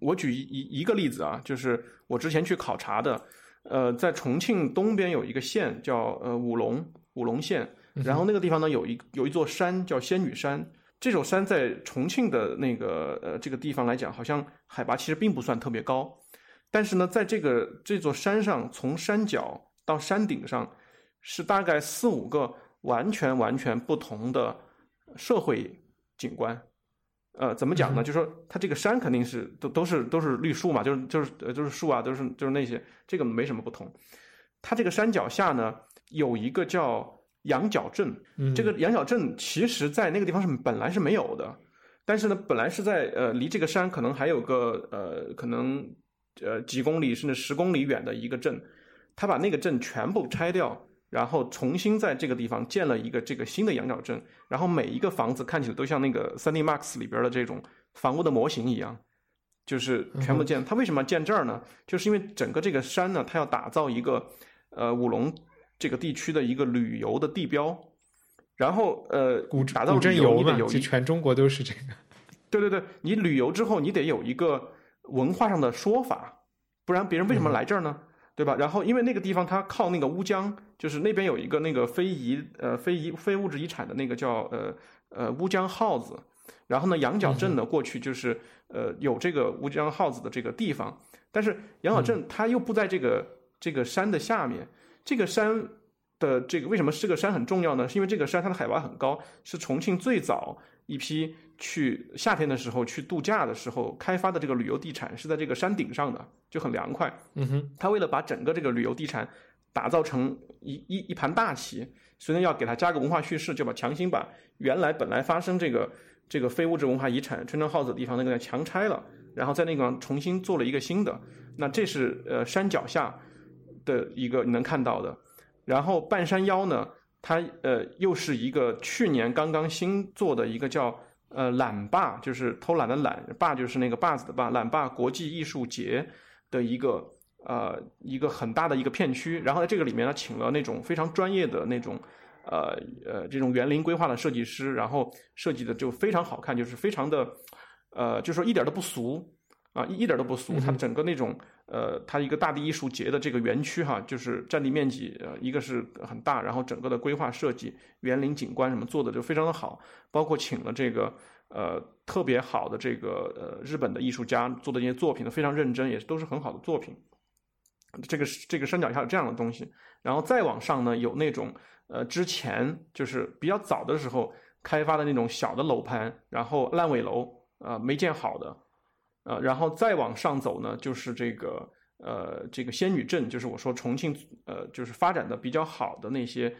我举一一一个例子啊，就是我之前去考察的。呃，在重庆东边有一个县叫呃武隆武隆县，然后那个地方呢有一有一座山叫仙女山，这座山在重庆的那个呃这个地方来讲，好像海拔其实并不算特别高，但是呢，在这个这座山上，从山脚到山顶上，是大概四五个完全完全不同的社会景观。呃，怎么讲呢？就说它这个山肯定是都都是都是绿树嘛，就是就是呃就是树啊，都是就是那些，这个没什么不同。它这个山脚下呢，有一个叫羊角镇，这个羊角镇其实在那个地方是本来是没有的，但是呢，本来是在呃离这个山可能还有个呃可能呃几公里甚至十公里远的一个镇，他把那个镇全部拆掉。然后重新在这个地方建了一个这个新的羊角镇，然后每一个房子看起来都像那个三 D Max 里边的这种房屋的模型一样，就是全部建。他为什么要建这儿呢？就是因为整个这个山呢，它要打造一个呃五龙这个地区的一个旅游的地标，然后呃古打造旅游嘛，就全中国都是这个。对对对，你旅游之后你得有一个文化上的说法，不然别人为什么来这儿呢？对吧？然后因为那个地方它靠那个乌江。就是那边有一个那个非遗呃非遗非物质遗产的那个叫呃呃乌江号子，然后呢羊角镇呢过去就是呃有这个乌江号子的这个地方，但是羊角镇它又不在这个这个山的下面，这个山的这个为什么这个山很重要呢？是因为这个山它的海拔很高，是重庆最早一批去夏天的时候去度假的时候开发的这个旅游地产是在这个山顶上的，就很凉快。嗯哼，他为了把整个这个旅游地产。打造成一一一盘大棋，所以呢要给它加个文化叙事，就把强行把原来本来发生这个这个非物质文化遗产春城号子的地方那个强拆了，然后在那个重新做了一个新的。那这是呃山脚下的一个你能看到的，然后半山腰呢，它呃又是一个去年刚刚新做的一个叫呃懒坝，就是偷懒的懒，坝就是那个坝子的坝，懒坝国际艺术节的一个。呃，一个很大的一个片区，然后在这个里面呢，请了那种非常专业的那种，呃呃，这种园林规划的设计师，然后设计的就非常好看，就是非常的，呃，就说一点都不俗啊，一点都不俗。它整个那种，呃，它一个大地艺术节的这个园区哈，就是占地面积，呃，一个是很大，然后整个的规划设计、园林景观什么做的就非常的好，包括请了这个呃特别好的这个呃日本的艺术家做的这些作品都非常认真，也都是很好的作品。这个这个山脚下有这样的东西，然后再往上呢，有那种呃之前就是比较早的时候开发的那种小的楼盘，然后烂尾楼啊没建好的，呃，然后再往上走呢，就是这个呃这个仙女镇，就是我说重庆呃就是发展的比较好的那些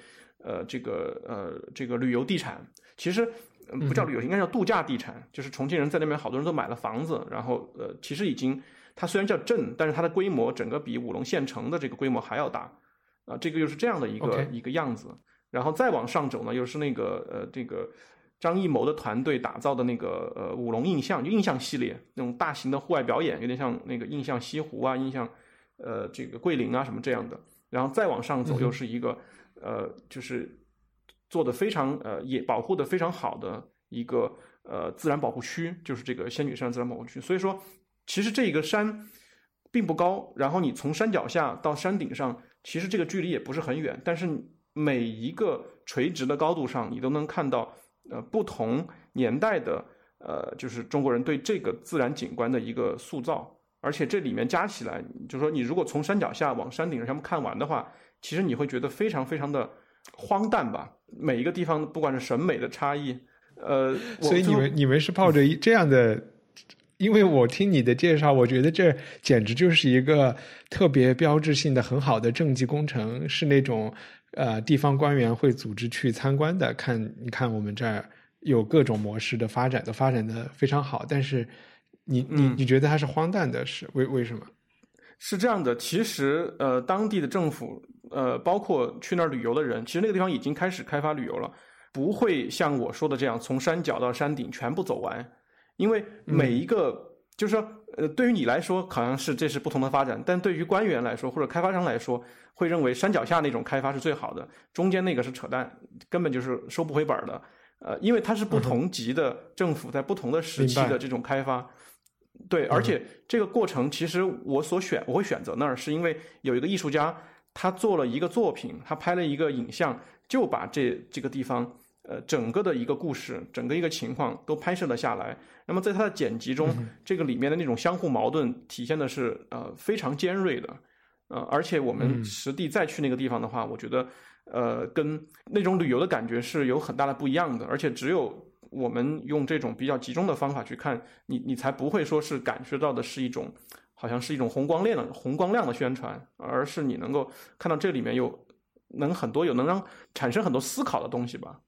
呃这个呃这个旅游地产，其实不叫旅游，应该叫度假地产，就是重庆人在那边好多人都买了房子，然后呃其实已经。它虽然叫镇，但是它的规模整个比武隆县城的这个规模还要大，啊，这个又是这样的一个一个样子。然后再往上走呢，又是那个呃，这个张艺谋的团队打造的那个呃舞龙印象，就印象系列那种大型的户外表演，有点像那个印象西湖啊，印象呃这个桂林啊什么这样的。然后再往上走，又是一个呃，就是做的非常呃也保护的非常好的一个呃自然保护区，就是这个仙女山自然保护区。所以说。其实这个山并不高，然后你从山脚下到山顶上，其实这个距离也不是很远。但是每一个垂直的高度上，你都能看到呃不同年代的呃，就是中国人对这个自然景观的一个塑造。而且这里面加起来，就是说你如果从山脚下往山顶上看完的话，其实你会觉得非常非常的荒诞吧。每一个地方不管是审美的差异，呃，所以你们你们是抱着这样的。因为我听你的介绍，我觉得这简直就是一个特别标志性的、很好的政绩工程，是那种呃地方官员会组织去参观的。看，你看我们这儿有各种模式的发展，都发展的非常好。但是，你你你觉得它是荒诞的？是为为什么？是这样的，其实呃，当地的政府呃，包括去那儿旅游的人，其实那个地方已经开始开发旅游了，不会像我说的这样从山脚到山顶全部走完。因为每一个，就是说，呃，对于你来说，好像是这是不同的发展，但对于官员来说，或者开发商来说，会认为山脚下那种开发是最好的，中间那个是扯淡，根本就是收不回本的。呃，因为它是不同级的政府在不同的时期的这种开发，对，而且这个过程其实我所选我会选择那儿，是因为有一个艺术家他做了一个作品，他拍了一个影像，就把这这个地方。呃整个的一个故事，整个一个情况都拍摄了下来。那么在它的剪辑中，这个里面的那种相互矛盾体现的是呃非常尖锐的，呃，而且我们实地再去那个地方的话，我觉得呃跟那种旅游的感觉是有很大的不一样的，而且只有我们用这种比较集中的方法去看，你你才不会说是感觉到的是一种好像是一种红光亮的红光亮的宣传，而是你能够看到这里面有能很多有能让产生很多思考的东西吧。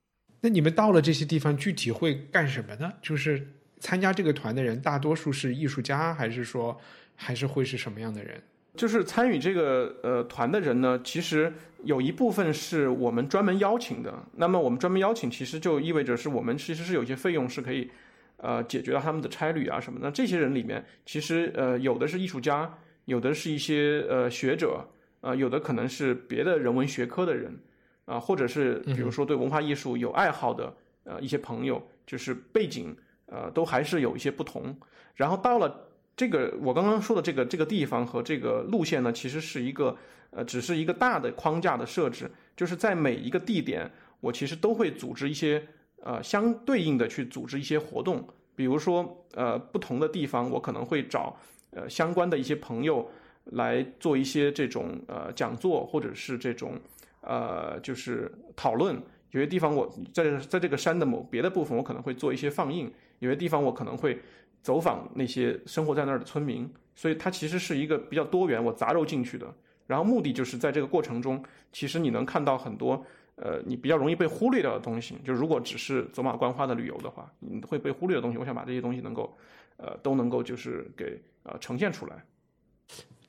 那你们到了这些地方，具体会干什么呢？就是参加这个团的人，大多数是艺术家，还是说还是会是什么样的人？就是参与这个呃团的人呢，其实有一部分是我们专门邀请的。那么我们专门邀请，其实就意味着是我们其实是有些费用是可以呃解决到他们的差旅啊什么的。这些人里面，其实呃有的是艺术家，有的是一些呃学者，呃有的可能是别的人文学科的人。啊，或者是比如说对文化艺术有爱好的呃一些朋友，就是背景呃都还是有一些不同。然后到了这个我刚刚说的这个这个地方和这个路线呢，其实是一个呃只是一个大的框架的设置，就是在每一个地点，我其实都会组织一些呃相对应的去组织一些活动。比如说呃不同的地方，我可能会找呃相关的一些朋友来做一些这种呃讲座，或者是这种。呃，就是讨论有些地方我在在这个山的某别的部分，我可能会做一些放映；有些地方我可能会走访那些生活在那儿的村民。所以它其实是一个比较多元，我杂糅进去的。然后目的就是在这个过程中，其实你能看到很多呃你比较容易被忽略掉的东西。就如果只是走马观花的旅游的话，你会被忽略的东西，我想把这些东西能够呃都能够就是给呃呈现出来。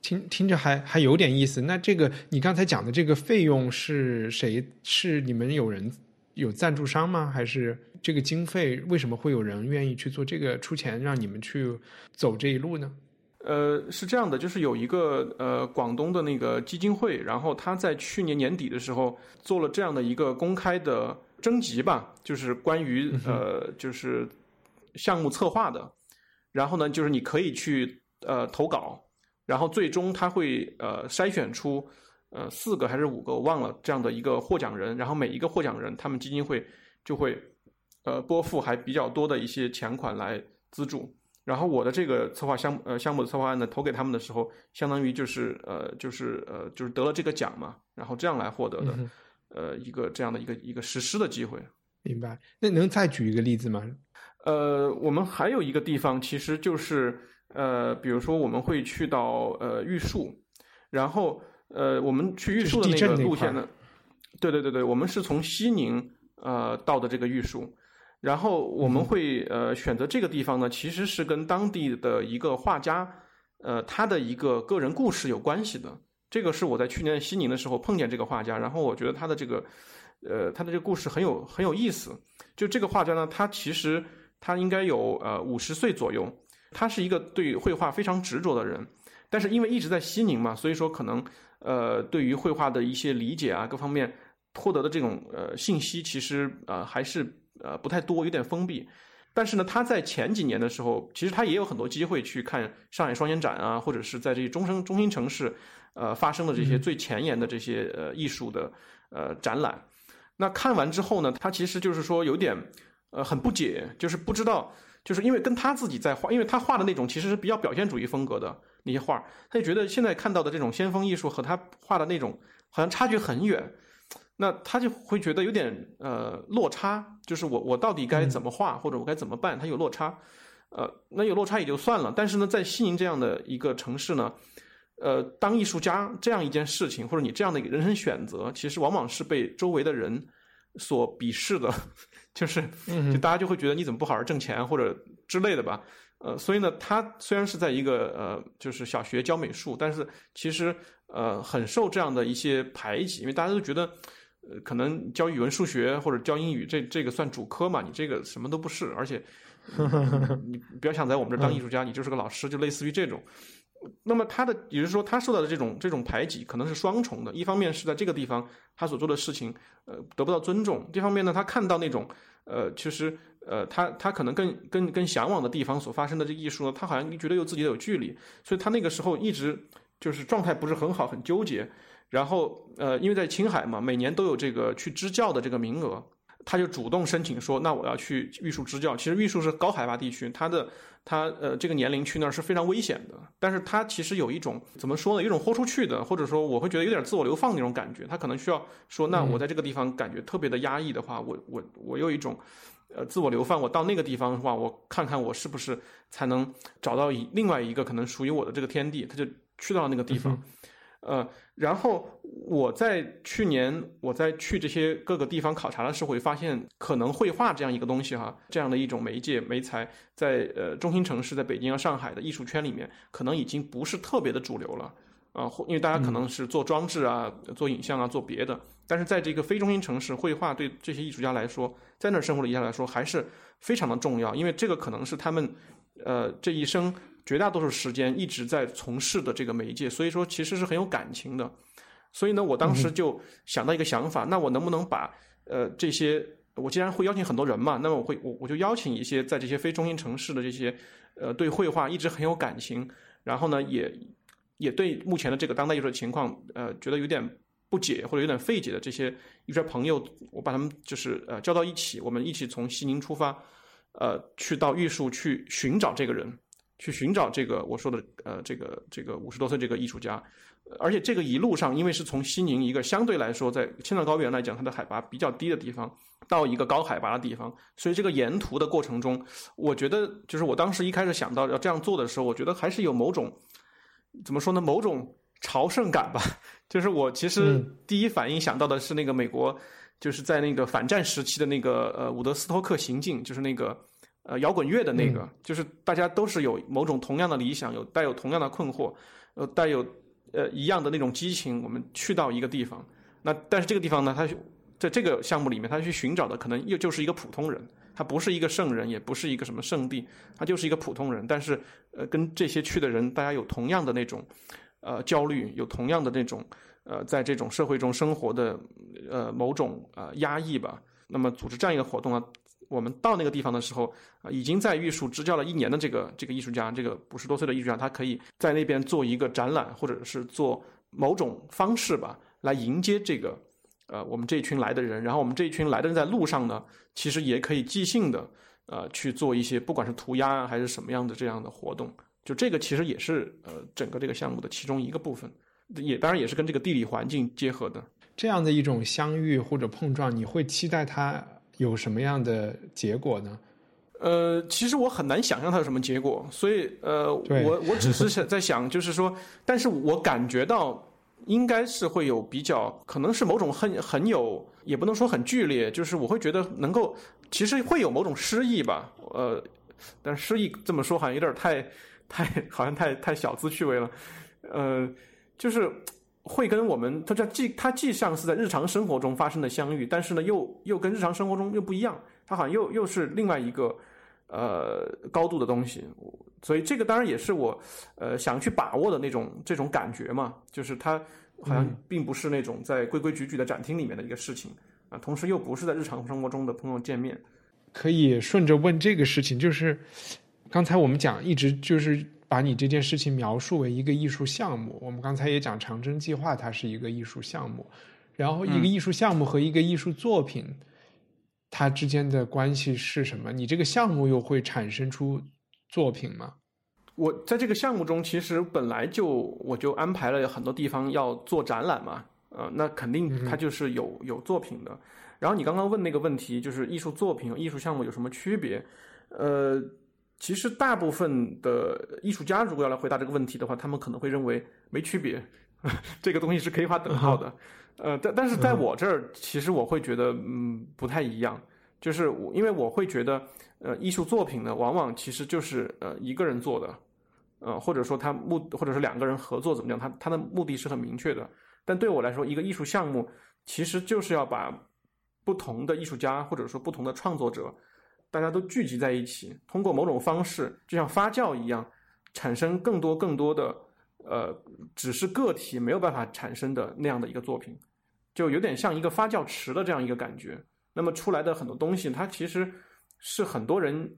听听着还还有点意思。那这个你刚才讲的这个费用是谁？是你们有人有赞助商吗？还是这个经费为什么会有人愿意去做这个出钱让你们去走这一路呢？呃，是这样的，就是有一个呃广东的那个基金会，然后他在去年年底的时候做了这样的一个公开的征集吧，就是关于呃就是项目策划的。然后呢，就是你可以去呃投稿。然后最终他会呃筛选出呃四个还是五个我忘了这样的一个获奖人，然后每一个获奖人他们基金会就会呃拨付还比较多的一些钱款来资助。然后我的这个策划项呃项目的策划案呢投给他们的时候，相当于就是呃就是呃就是得了这个奖嘛，然后这样来获得的呃一个这样的一个一个实施的机会。明白？那能再举一个例子吗？呃，我们还有一个地方其实就是。呃，比如说我们会去到呃玉树，然后呃我们去玉树的那个路线呢，对对对对，我们是从西宁呃到的这个玉树，然后我们会呃选择这个地方呢，其实是跟当地的一个画家呃他的一个个人故事有关系的。这个是我在去年西宁的时候碰见这个画家，然后我觉得他的这个呃他的这个故事很有很有意思。就这个画家呢，他其实他应该有呃五十岁左右。他是一个对绘画非常执着的人，但是因为一直在西宁嘛，所以说可能呃对于绘画的一些理解啊，各方面获得的这种呃信息，其实呃还是呃不太多，有点封闭。但是呢，他在前几年的时候，其实他也有很多机会去看上海双年展啊，或者是在这些中生中心城市呃发生的这些最前沿的这些呃艺术的呃展览。那看完之后呢，他其实就是说有点呃很不解，就是不知道。就是因为跟他自己在画，因为他画的那种其实是比较表现主义风格的那些画，他就觉得现在看到的这种先锋艺术和他画的那种好像差距很远，那他就会觉得有点呃落差，就是我我到底该怎么画或者我该怎么办，他有落差，呃，那有落差也就算了，但是呢，在西宁这样的一个城市呢，呃，当艺术家这样一件事情或者你这样的一个人生选择，其实往往是被周围的人所鄙视的。就是，就大家就会觉得你怎么不好好挣钱或者之类的吧，呃，所以呢，他虽然是在一个呃，就是小学教美术，但是其实呃很受这样的一些排挤，因为大家都觉得，呃，可能教语文、数学或者教英语这这个算主科嘛，你这个什么都不是，而且 你不要想在我们这当艺术家，你就是个老师，就类似于这种。那么他的，也就是说，他受到的这种这种排挤可能是双重的。一方面是在这个地方他所做的事情，呃，得不到尊重；，一方面呢，他看到那种，呃，其实，呃，他他可能更更更向往的地方所发生的这艺术呢，他好像觉得又自己有距离，所以他那个时候一直就是状态不是很好，很纠结。然后，呃，因为在青海嘛，每年都有这个去支教的这个名额，他就主动申请说，那我要去玉树支教。其实玉树是高海拔地区，他的他呃这个年龄去那儿是非常危险的。但是他其实有一种怎么说呢？有一种豁出去的，或者说我会觉得有点自我流放那种感觉。他可能需要说，那我在这个地方感觉特别的压抑的话，我我我有一种呃自我流放。我到那个地方的话，我看看我是不是才能找到一另外一个可能属于我的这个天地。他就去到了那个地方。呃，然后我在去年我在去这些各个地方考察的时候，会发现可能绘画这样一个东西哈，这样的一种媒介媒材，在呃中心城市，在北京啊上海的艺术圈里面，可能已经不是特别的主流了啊，因为大家可能是做装置啊、做影像啊、做别的，但是在这个非中心城市，绘画对这些艺术家来说，在那儿生活的艺术家来说，还是非常的重要，因为这个可能是他们呃这一生。绝大多数时间一直在从事的这个媒介，所以说其实是很有感情的。所以呢，我当时就想到一个想法，那我能不能把呃这些，我既然会邀请很多人嘛，那么我会我我就邀请一些在这些非中心城市的这些呃对绘画一直很有感情，然后呢也也对目前的这个当代艺术的情况呃觉得有点不解或者有点费解的这些一些朋友，我把他们就是呃叫到一起，我们一起从西宁出发，呃去到玉树去寻找这个人。去寻找这个我说的呃这个这个五十多岁这个艺术家，而且这个一路上，因为是从西宁一个相对来说在青藏高原来讲它的海拔比较低的地方，到一个高海拔的地方，所以这个沿途的过程中，我觉得就是我当时一开始想到要这样做的时候，我觉得还是有某种怎么说呢，某种朝圣感吧。就是我其实第一反应想到的是那个美国，就是在那个反战时期的那个呃伍德斯托克行径，就是那个。呃，摇滚乐的那个，就是大家都是有某种同样的理想，有带有同样的困惑，呃，带有呃一样的那种激情。我们去到一个地方，那但是这个地方呢，他在这个项目里面，他去寻找的可能又就是一个普通人，他不是一个圣人，也不是一个什么圣地，他就是一个普通人。但是，呃，跟这些去的人，大家有同样的那种呃焦虑，有同样的那种呃在这种社会中生活的呃某种呃压抑吧。那么，组织这样一个活动呢？我们到那个地方的时候，啊，已经在玉树支教了一年的这个这个艺术家，这个五十多岁的艺术家，他可以在那边做一个展览，或者是做某种方式吧，来迎接这个，呃，我们这一群来的人。然后我们这一群来的人在路上呢，其实也可以即兴的，呃，去做一些不管是涂鸦，还是什么样的这样的活动。就这个其实也是呃整个这个项目的其中一个部分，也当然也是跟这个地理环境结合的。这样的一种相遇或者碰撞，你会期待它？有什么样的结果呢？呃，其实我很难想象它有什么结果，所以呃，我我只是想在想，就是说，但是我感觉到应该是会有比较，可能是某种很很有，也不能说很剧烈，就是我会觉得能够，其实会有某种诗意吧，呃，但诗意这么说好像有点太太好像太太小资趣味了，呃，就是。会跟我们，它这既它既像是在日常生活中发生的相遇，但是呢，又又跟日常生活中又不一样，它好像又又是另外一个呃高度的东西。所以这个当然也是我呃想去把握的那种这种感觉嘛，就是它好像并不是那种在规规矩矩的展厅里面的一个事情啊，同时又不是在日常生活中的朋友见面。可以顺着问这个事情，就是刚才我们讲一直就是。把你这件事情描述为一个艺术项目，我们刚才也讲长征计划，它是一个艺术项目。然后，一个艺术项目和一个艺术作品，它之间的关系是什么？你这个项目又会产生出作品吗？我在这个项目中，其实本来就我就安排了很多地方要做展览嘛，呃，那肯定它就是有有作品的。然后你刚刚问那个问题，就是艺术作品和艺术项目有什么区别？呃。其实，大部分的艺术家如果要来回答这个问题的话，他们可能会认为没区别，这个东西是可以画等号的。呃，但但是在我这儿，其实我会觉得，嗯，不太一样。就是我因为我会觉得，呃，艺术作品呢，往往其实就是呃一个人做的，呃，或者说他目，或者是两个人合作怎么样，他他的目的是很明确的。但对我来说，一个艺术项目其实就是要把不同的艺术家或者说不同的创作者。大家都聚集在一起，通过某种方式，就像发酵一样，产生更多更多的，呃，只是个体没有办法产生的那样的一个作品，就有点像一个发酵池的这样一个感觉。那么出来的很多东西，它其实是很多人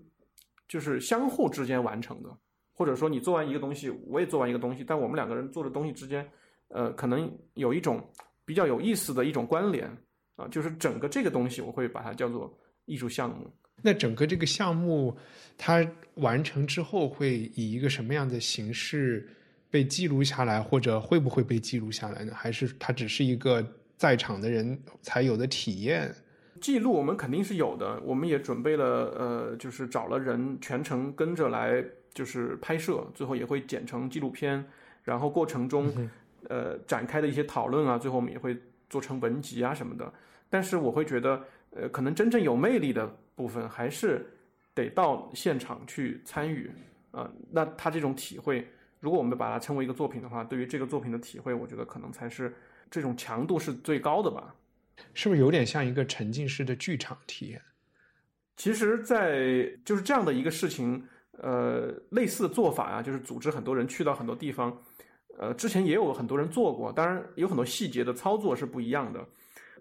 就是相互之间完成的，或者说你做完一个东西，我也做完一个东西，但我们两个人做的东西之间，呃，可能有一种比较有意思的一种关联。啊，就是整个这个东西我会把它叫做艺术项目。那整个这个项目它完成之后会以一个什么样的形式被记录下来，或者会不会被记录下来呢？还是它只是一个在场的人才有的体验？记录我们肯定是有的，我们也准备了，呃，就是找了人全程跟着来，就是拍摄，最后也会剪成纪录片，然后过程中，呃，展开的一些讨论啊，最后我们也会做成文集啊什么的。但是我会觉得，呃，可能真正有魅力的部分还是得到现场去参与啊。那他这种体会，如果我们把它称为一个作品的话，对于这个作品的体会，我觉得可能才是这种强度是最高的吧。是不是有点像一个沉浸式的剧场体验？其实，在就是这样的一个事情，呃，类似的做法啊，就是组织很多人去到很多地方，呃，之前也有很多人做过，当然有很多细节的操作是不一样的。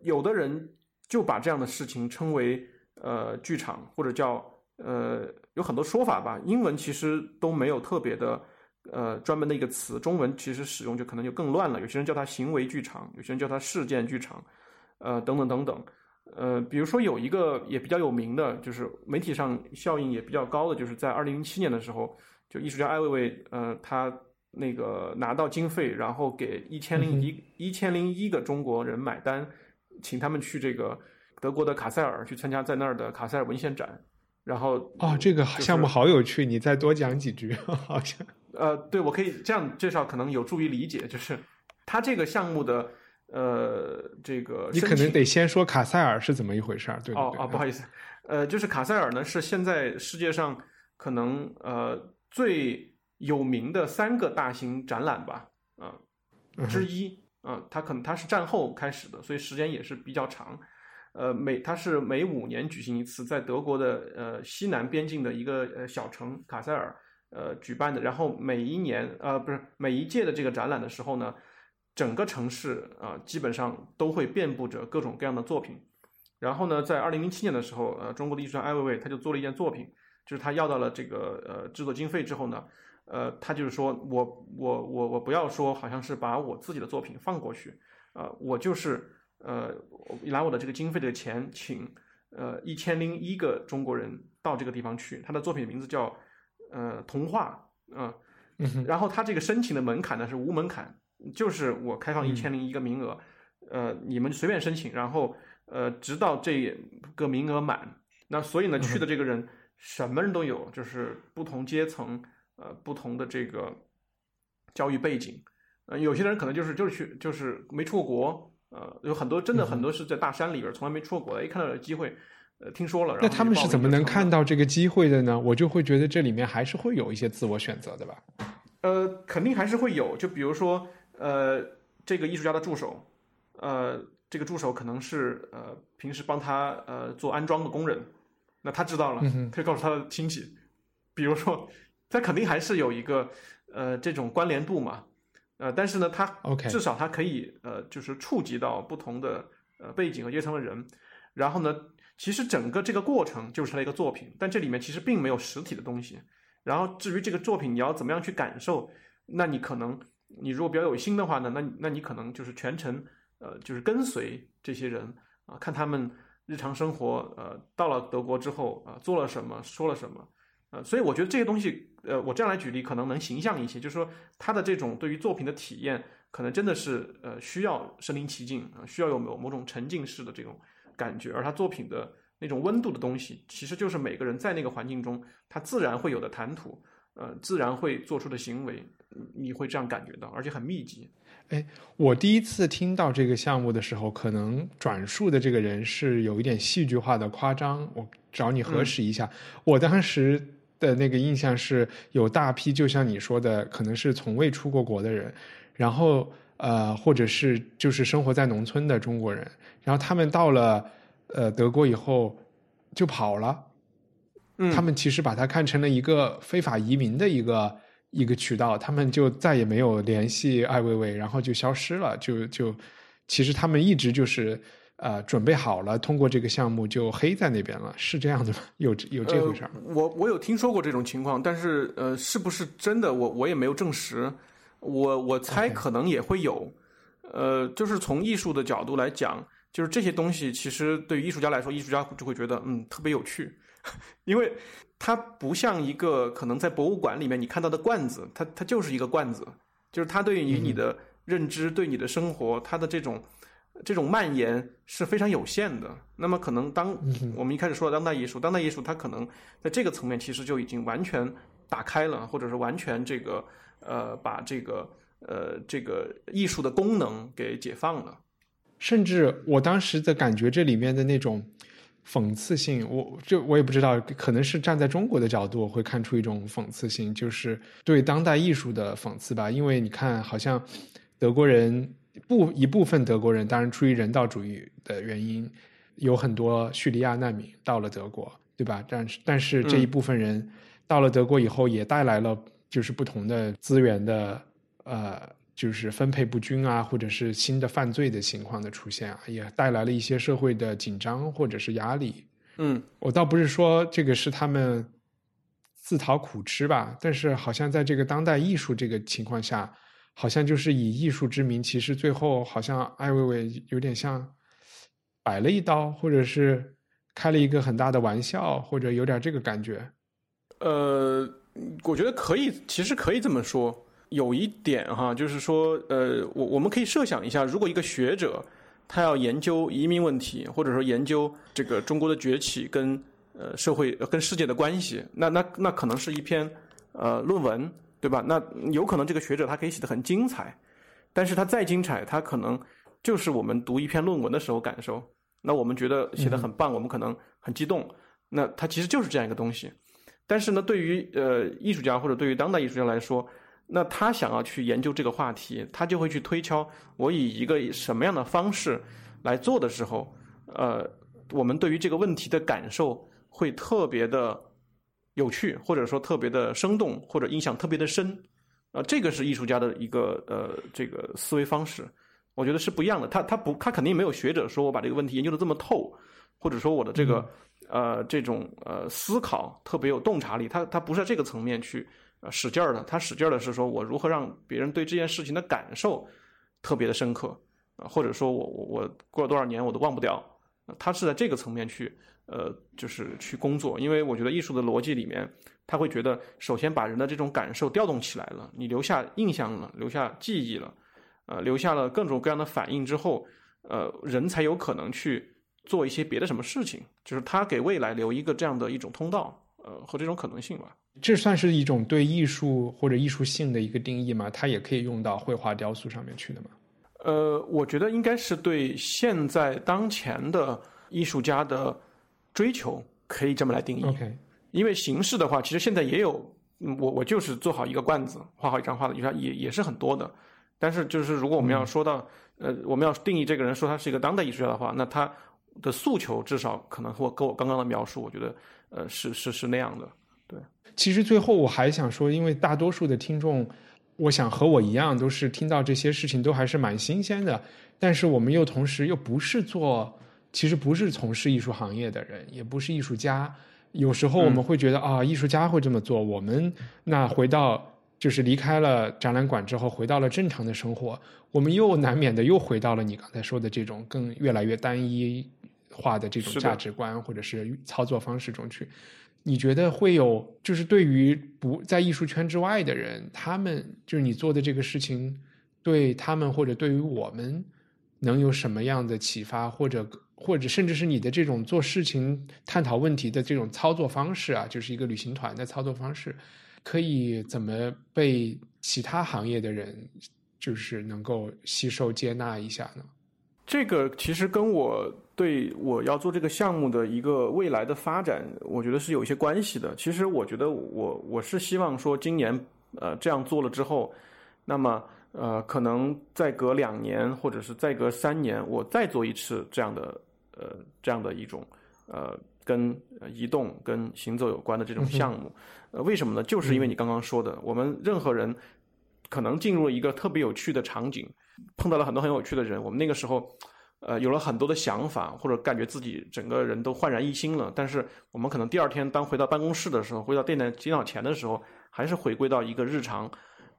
有的人就把这样的事情称为呃剧场，或者叫呃有很多说法吧。英文其实都没有特别的呃专门的一个词，中文其实使用就可能就更乱了。有些人叫它行为剧场，有些人叫它事件剧场。呃，等等等等，呃，比如说有一个也比较有名的，就是媒体上效应也比较高的，就是在二零零七年的时候，就艺术家艾薇薇，呃，他那个拿到经费，然后给一千零一一千零一个中国人买单，请他们去这个德国的卡塞尔去参加在那儿的卡塞尔文献展，然后哦，这个项目好有趣，你再多讲几句，好像呃，对我可以这样介绍，可能有助于理解，就是他这个项目的。呃，这个你可能得先说卡塞尔是怎么一回事儿，对对？哦哦，不好意思，呃，就是卡塞尔呢是现在世界上可能呃最有名的三个大型展览吧，啊之一嗯，它可能它是战后开始的，所以时间也是比较长，呃，每它是每五年举行一次，在德国的呃西南边境的一个呃小城卡塞尔呃举办的，然后每一年呃不是每一届的这个展览的时候呢。整个城市啊，基本上都会遍布着各种各样的作品。然后呢，在二零零七年的时候，呃，中国的艺术家艾薇薇他就做了一件作品，就是他要到了这个呃制作经费之后呢，呃，他就是说我我我我不要说好像是把我自己的作品放过去，啊，我就是呃拿我的这个经费的钱，请呃一千零一个中国人到这个地方去。他的作品名字叫呃童话啊，然后他这个申请的门槛呢是无门槛。就是我开放一千零一个名额，呃，你们随便申请，然后呃，直到这个名额满。那所以呢，去的这个人什么人都有，就是不同阶层，呃，不同的这个教育背景。呃，有些人可能就是就是去就是没出过国，呃，有很多真的很多是在大山里边从来没出过国的，一看到有机会，呃，听说了。那他们是怎么能看到这个机会的呢？我就会觉得这里面还是会有一些自我选择的吧。呃，肯定还是会有，就比如说。呃，这个艺术家的助手，呃，这个助手可能是呃平时帮他呃做安装的工人，那他知道了，可以告诉他的亲戚，比如说，他肯定还是有一个呃这种关联度嘛，呃，但是呢，它 OK 至少它可以呃就是触及到不同的呃背景和阶层的人，然后呢，其实整个这个过程就是它的一个作品，但这里面其实并没有实体的东西，然后至于这个作品你要怎么样去感受，那你可能。你如果比较有心的话呢，那那你可能就是全程，呃，就是跟随这些人啊，看他们日常生活，呃，到了德国之后啊，做了什么，说了什么，呃，所以我觉得这些东西，呃，我这样来举例可能能形象一些，就是说他的这种对于作品的体验，可能真的是呃需要身临其境啊，需要有某某种沉浸式的这种感觉，而他作品的那种温度的东西，其实就是每个人在那个环境中他自然会有的谈吐，呃，自然会做出的行为。你会这样感觉到，而且很密集。哎，我第一次听到这个项目的时候，可能转述的这个人是有一点戏剧化的夸张。我找你核实一下。我当时的那个印象是有大批，就像你说的，可能是从未出过国的人，然后呃，或者是就是生活在农村的中国人，然后他们到了呃德国以后就跑了。嗯，他们其实把它看成了一个非法移民的一个。一个渠道，他们就再也没有联系艾薇薇，然后就消失了。就就，其实他们一直就是呃准备好了，通过这个项目就黑在那边了，是这样的吗？有有这回事儿？我我有听说过这种情况，但是呃，是不是真的？我我也没有证实。我我猜可能也会有。呃，就是从艺术的角度来讲，就是这些东西，其实对于艺术家来说，艺术家就会觉得嗯特别有趣，因为它不像一个可能在博物馆里面你看到的罐子，它它就是一个罐子，就是它对于你的认知、对你的生活，它的这种这种蔓延是非常有限的。那么可能当我们一开始说当代艺术，当代艺术它可能在这个层面其实就已经完全打开了，或者是完全这个呃把这个呃这个艺术的功能给解放了。甚至我当时的感觉，这里面的那种讽刺性，我这我也不知道，可能是站在中国的角度会看出一种讽刺性，就是对当代艺术的讽刺吧。因为你看，好像德国人不一部分德国人，当然出于人道主义的原因，有很多叙利亚难民到了德国，对吧？但是但是这一部分人到了德国以后，也带来了就是不同的资源的呃。就是分配不均啊，或者是新的犯罪的情况的出现啊，也带来了一些社会的紧张或者是压力。嗯，我倒不是说这个是他们自讨苦吃吧，但是好像在这个当代艺术这个情况下，好像就是以艺术之名，其实最后好像艾薇薇有点像摆了一刀，或者是开了一个很大的玩笑，或者有点这个感觉。呃，我觉得可以，其实可以这么说。有一点哈，就是说，呃，我我们可以设想一下，如果一个学者他要研究移民问题，或者说研究这个中国的崛起跟呃社会跟世界的关系，那那那可能是一篇呃论文，对吧？那有可能这个学者他可以写的很精彩，但是他再精彩，他可能就是我们读一篇论文的时候感受。那我们觉得写的很棒，我们可能很激动。那他其实就是这样一个东西。但是呢，对于呃艺术家或者对于当代艺术家来说，那他想要去研究这个话题，他就会去推敲我以一个什么样的方式来做的时候，呃，我们对于这个问题的感受会特别的有趣，或者说特别的生动，或者印象特别的深，啊，这个是艺术家的一个呃这个思维方式，我觉得是不一样的。他他不他肯定没有学者说我把这个问题研究的这么透，或者说我的这个呃这种呃思考特别有洞察力，他他不是在这个层面去呃。使劲儿的，他使劲儿的是说，我如何让别人对这件事情的感受特别的深刻啊，或者说我我我过了多少年我都忘不掉。他是在这个层面去呃，就是去工作，因为我觉得艺术的逻辑里面，他会觉得首先把人的这种感受调动起来了，你留下印象了，留下记忆了，呃，留下了各种各样的反应之后，呃，人才有可能去做一些别的什么事情，就是他给未来留一个这样的一种通道，呃，和这种可能性吧。这算是一种对艺术或者艺术性的一个定义吗？它也可以用到绘画、雕塑上面去的吗？呃，我觉得应该是对现在当前的艺术家的追求可以这么来定义。OK，因为形式的话，其实现在也有，我我就是做好一个罐子，画好一张画的艺术家也也是很多的。但是就是如果我们要说到，呃，我们要定义这个人说他是一个当代艺术家的话，那他的诉求至少可能和跟我刚刚的描述，我觉得呃是是是那样的。对。其实最后我还想说，因为大多数的听众，我想和我一样，都是听到这些事情都还是蛮新鲜的。但是我们又同时又不是做，其实不是从事艺术行业的人，也不是艺术家。有时候我们会觉得啊，艺术家会这么做，我们那回到就是离开了展览馆之后，回到了正常的生活，我们又难免的又回到了你刚才说的这种更越来越单一化的这种价值观或者是操作方式中去。你觉得会有，就是对于不在艺术圈之外的人，他们就是你做的这个事情，对他们或者对于我们，能有什么样的启发，或者或者甚至是你的这种做事情、探讨问题的这种操作方式啊，就是一个旅行团的操作方式，可以怎么被其他行业的人就是能够吸收接纳一下呢？这个其实跟我。对我要做这个项目的一个未来的发展，我觉得是有一些关系的。其实我觉得我我是希望说，今年呃这样做了之后，那么呃可能再隔两年或者是再隔三年，我再做一次这样的呃这样的一种呃跟移动跟行走有关的这种项目。呃，为什么呢？就是因为你刚刚说的，我们任何人可能进入了一个特别有趣的场景，碰到了很多很有趣的人，我们那个时候。呃，有了很多的想法，或者感觉自己整个人都焕然一新了。但是我们可能第二天当回到办公室的时候，回到电脑电脑前的时候，还是回归到一个日常，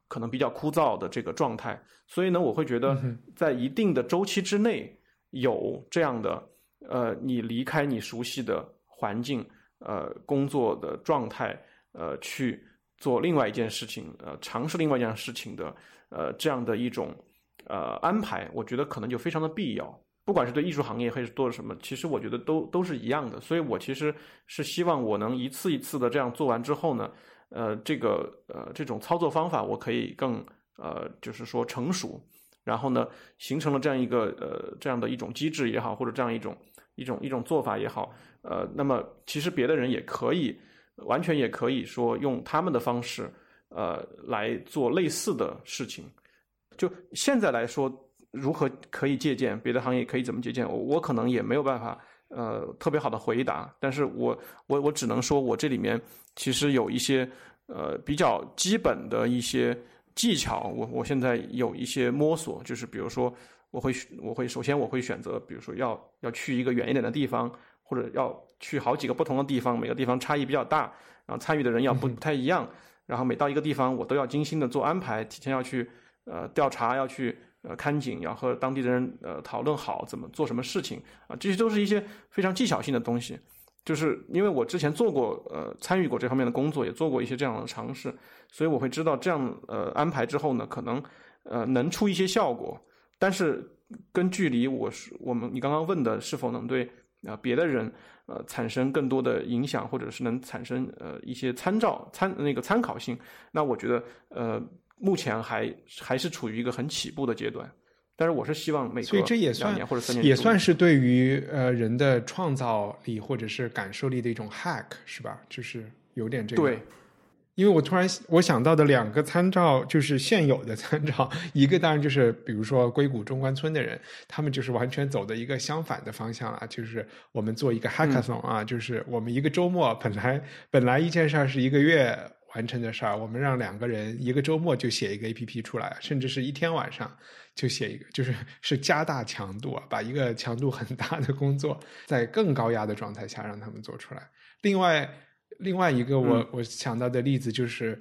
可能比较枯燥的这个状态。所以呢，我会觉得在一定的周期之内，有这样的呃，你离开你熟悉的环境，呃，工作的状态，呃，去做另外一件事情，呃，尝试另外一件事情的，呃，这样的一种呃安排，我觉得可能就非常的必要。不管是对艺术行业还是做什么，其实我觉得都都是一样的。所以我其实是希望我能一次一次的这样做完之后呢，呃，这个呃这种操作方法我可以更呃就是说成熟，然后呢形成了这样一个呃这样的一种机制也好，或者这样一种一种一种做法也好，呃，那么其实别的人也可以完全也可以说用他们的方式呃来做类似的事情。就现在来说。如何可以借鉴别的行业？可以怎么借鉴？我我可能也没有办法，呃，特别好的回答。但是我我我只能说，我这里面其实有一些呃比较基本的一些技巧。我我现在有一些摸索，就是比如说，我会我会首先我会选择，比如说要要去一个远一点的地方，或者要去好几个不同的地方，每个地方差异比较大，然后参与的人要不不太一样，然后每到一个地方，我都要精心的做安排，提前要去呃调查，要去。呃，看景要和当地的人呃讨论好怎么做什么事情啊，这些都是一些非常技巧性的东西。就是因为我之前做过呃参与过这方面的工作，也做过一些这样的尝试，所以我会知道这样呃安排之后呢，可能呃能出一些效果。但是跟距离我是我们你刚刚问的是否能对啊别的人呃产生更多的影响，或者是能产生呃一些参照参那个参考性，那我觉得呃。目前还还是处于一个很起步的阶段，但是我是希望每所以这也算或者三年也算是对于呃人的创造力或者是感受力的一种 hack 是吧？就是有点这个。对，因为我突然我想到的两个参照就是现有的参照，一个当然就是比如说硅谷中关村的人，他们就是完全走的一个相反的方向啊，就是我们做一个 hackathon 啊，就是我们一个周末本来本来一件事儿是一个月。完成的事儿，我们让两个人一个周末就写一个 A P P 出来，甚至是一天晚上就写一个，就是 是加大强度啊，把一个强度很大的工作在更高压的状态下让他们做出来。另外，另外一个我我想到的例子就是，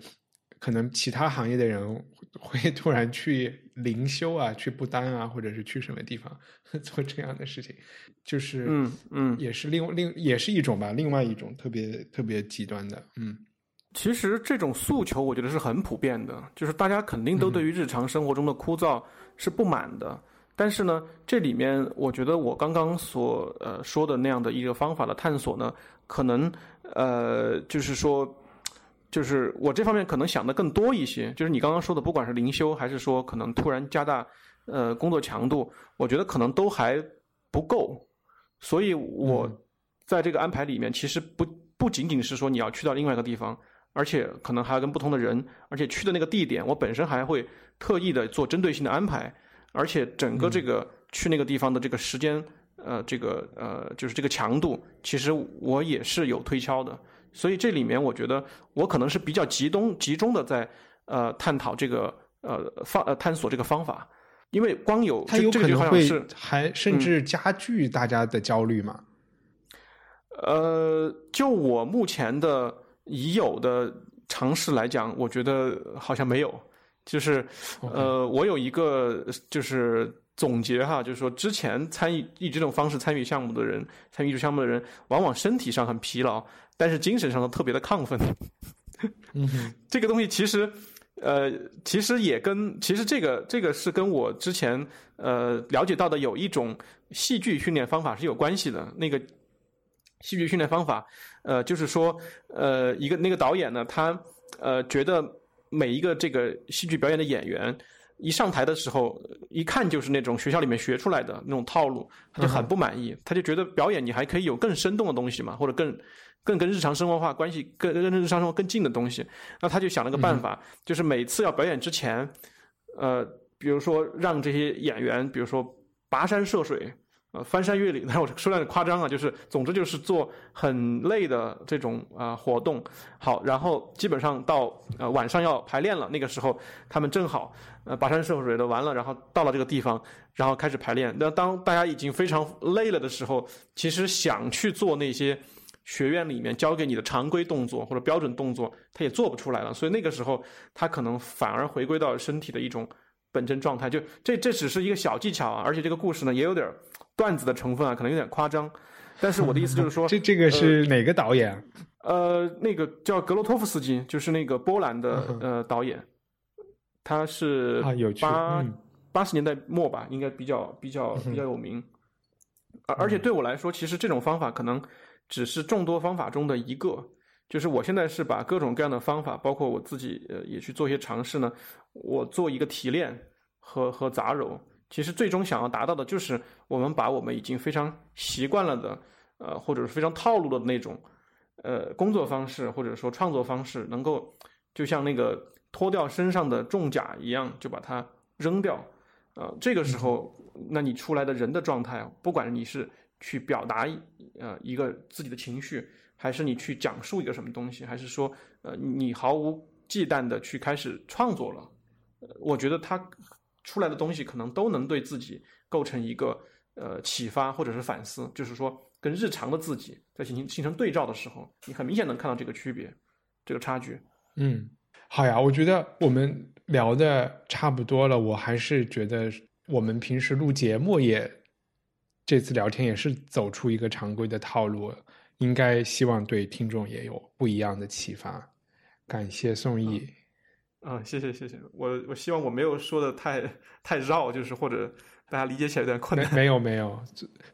可能其他行业的人 会突然去灵修啊，去不丹啊，或者是去什么地方 做这样的事情，就是嗯嗯，也是另另也是一种吧，另外一种特别特别极端的，嗯。其实这种诉求，我觉得是很普遍的，就是大家肯定都对于日常生活中的枯燥是不满的。但是呢，这里面我觉得我刚刚所呃说的那样的一个方法的探索呢，可能呃就是说，就是我这方面可能想的更多一些。就是你刚刚说的，不管是灵修还是说可能突然加大呃工作强度，我觉得可能都还不够。所以我在这个安排里面，其实不不仅仅是说你要去到另外一个地方。而且可能还要跟不同的人，而且去的那个地点，我本身还会特意的做针对性的安排，而且整个这个去那个地方的这个时间，呃，这个呃，就是这个强度，其实我也是有推敲的。所以这里面我觉得我可能是比较集中集中的在呃探讨这个呃方呃探索这个方法，因为光有它有可能会还甚至加剧大家的焦虑嘛。呃，就我目前的。已有的尝试来讲，我觉得好像没有。就是，呃，我有一个就是总结哈，就是说之前参与以这种方式参与项目的人，参与艺术项目的人，往往身体上很疲劳，但是精神上都特别的亢奋。嗯，这个东西其实，呃，其实也跟其实这个这个是跟我之前呃了解到的有一种戏剧训练方法是有关系的。那个戏剧训练方法。呃，就是说，呃，一个那个导演呢，他呃觉得每一个这个戏剧表演的演员一上台的时候，一看就是那种学校里面学出来的那种套路，他就很不满意。他就觉得表演你还可以有更生动的东西嘛，或者更更跟日常生活化关系更跟日常生活更近的东西。那他就想了个办法，就是每次要表演之前，呃，比如说让这些演员，比如说跋山涉水。呃，翻山越岭，那我说点夸张啊，就是总之就是做很累的这种啊活动。好，然后基本上到呃晚上要排练了，那个时候他们正好呃跋山涉水的完了，然后到了这个地方，然后开始排练。那当大家已经非常累了的时候，其实想去做那些学院里面教给你的常规动作或者标准动作，他也做不出来了。所以那个时候他可能反而回归到身体的一种本真状态。就这这只是一个小技巧啊，而且这个故事呢也有点。段子的成分啊，可能有点夸张。但是我的意思就是说，这这个是哪个导演？呃，那个叫格罗托夫斯基，就是那个波兰的呃导演，他是八八十年代末吧，应该比较比较比较有名。而而且对我来说，其实这种方法可能只是众多方法中的一个。就是我现在是把各种各样的方法，包括我自己呃也去做一些尝试呢，我做一个提炼和和杂糅。其实最终想要达到的就是，我们把我们已经非常习惯了的，呃，或者是非常套路的那种，呃，工作方式或者说创作方式，能够就像那个脱掉身上的重甲一样，就把它扔掉。呃，这个时候，那你出来的人的状态，不管你是去表达呃一个自己的情绪，还是你去讲述一个什么东西，还是说呃你毫无忌惮的去开始创作了，呃我觉得它。出来的东西可能都能对自己构成一个呃启发或者是反思，就是说跟日常的自己在形形成对照的时候，你很明显能看到这个区别，这个差距。嗯，好呀，我觉得我们聊的差不多了，我还是觉得我们平时录节目也这次聊天也是走出一个常规的套路，应该希望对听众也有不一样的启发。感谢宋毅。啊，谢谢谢谢，我我希望我没有说的太太绕，就是或者大家理解起来有点困难。没有没有，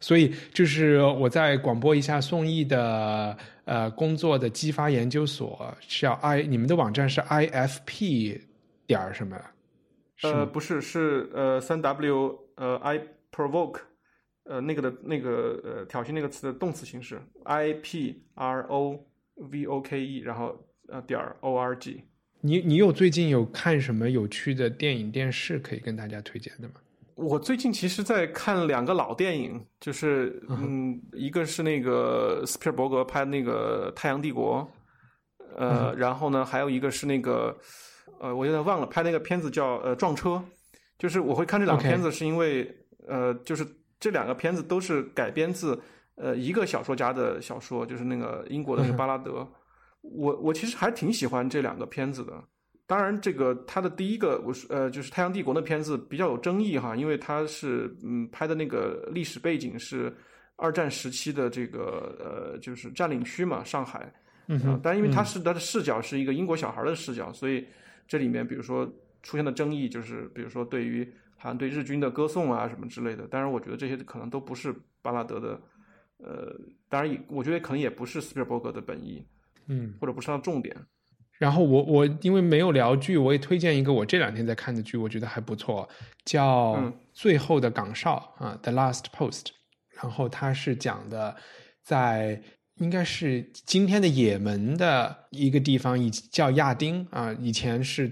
所以就是我再广播一下宋毅的呃工作的激发研究所是要 i，你们的网站是 i f p 点什么？呃，不是，是呃三 w 呃 i provoke 呃那个的那个呃挑衅那个词的动词形式 i p r o v o k e，然后呃点 o r g。你你有最近有看什么有趣的电影电视可以跟大家推荐的吗？我最近其实在看两个老电影，就是嗯，一个是那个斯皮尔伯格拍的那个《太阳帝国》，呃，然后呢，还有一个是那个呃，我有点忘了，拍那个片子叫呃《撞车》，就是我会看这两个片子，是因为呃，就是这两个片子都是改编自呃一个小说家的小说，就是那个英国的是巴拉德。我我其实还挺喜欢这两个片子的，当然这个他的第一个我是呃就是《太阳帝国》的片子比较有争议哈，因为他是嗯拍的那个历史背景是二战时期的这个呃就是占领区嘛上海，嗯，但因为他是他的视角是一个英国小孩的视角，所以这里面比如说出现的争议就是比如说对于好像对日军的歌颂啊什么之类的，当然我觉得这些可能都不是巴拉德的，呃，当然也我觉得可能也不是斯皮尔伯格的本意。嗯，或者不是它重点。然后我我因为没有聊剧，我也推荐一个我这两天在看的剧，我觉得还不错，叫《最后的岗哨》啊，《The Last Post》。然后它是讲的在应该是今天的也门的一个地方，以叫亚丁啊，以前是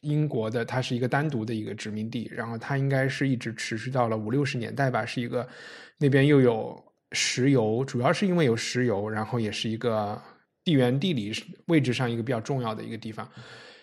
英国的，它是一个单独的一个殖民地。然后它应该是一直持续到了五六十年代吧，是一个那边又有石油，主要是因为有石油，然后也是一个。地缘地理位置上一个比较重要的一个地方，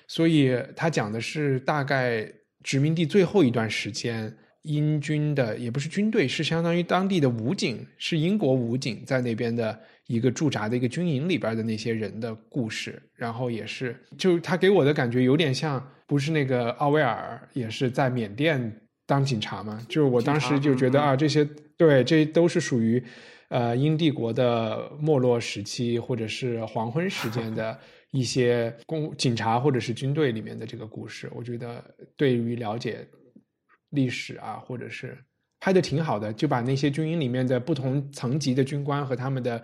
所以他讲的是大概殖民地最后一段时间，英军的也不是军队，是相当于当地的武警，是英国武警在那边的一个驻扎的一个军营里边的那些人的故事。然后也是，就他给我的感觉有点像，不是那个奥威尔也是在缅甸当警察嘛？就是我当时就觉得啊，这些对，这都是属于。呃，英帝国的没落时期，或者是黄昏时间的一些公警察或者是军队里面的这个故事，我觉得对于了解历史啊，或者是拍的挺好的，就把那些军营里面的不同层级的军官和他们的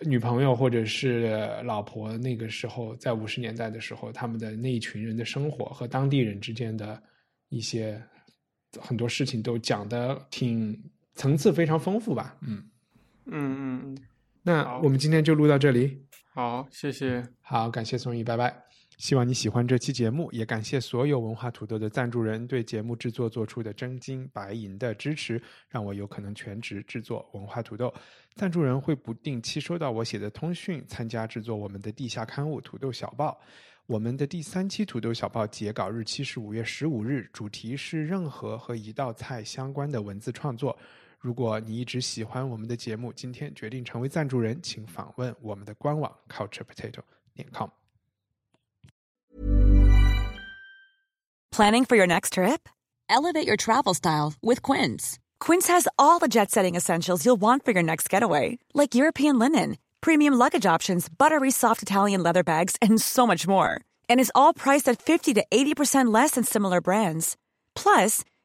女朋友或者是老婆，那个时候在五十年代的时候，他们的那一群人的生活和当地人之间的一些很多事情都讲的挺层次非常丰富吧，嗯。嗯嗯嗯，那我们今天就录到这里。好，谢谢。好，感谢宋毅，拜拜。希望你喜欢这期节目，也感谢所有文化土豆的赞助人对节目制作做出的真金白银的支持，让我有可能全职制作文化土豆。赞助人会不定期收到我写的通讯，参加制作我们的地下刊物《土豆小报》。我们的第三期《土豆小报》截稿日期是五月十五日，主题是任何和一道菜相关的文字创作。如果你一直喜欢我们的节目，今天决定成为赞助人，请访问我们的官网 culturepotato 点 com。Planning for your next trip? Elevate your travel style with Quince. Quince has all the jet setting essentials you'll want for your next getaway, like European linen, premium luggage options, buttery soft Italian leather bags, and so much more. And is all priced at 50 to 80% less than similar brands. Plus,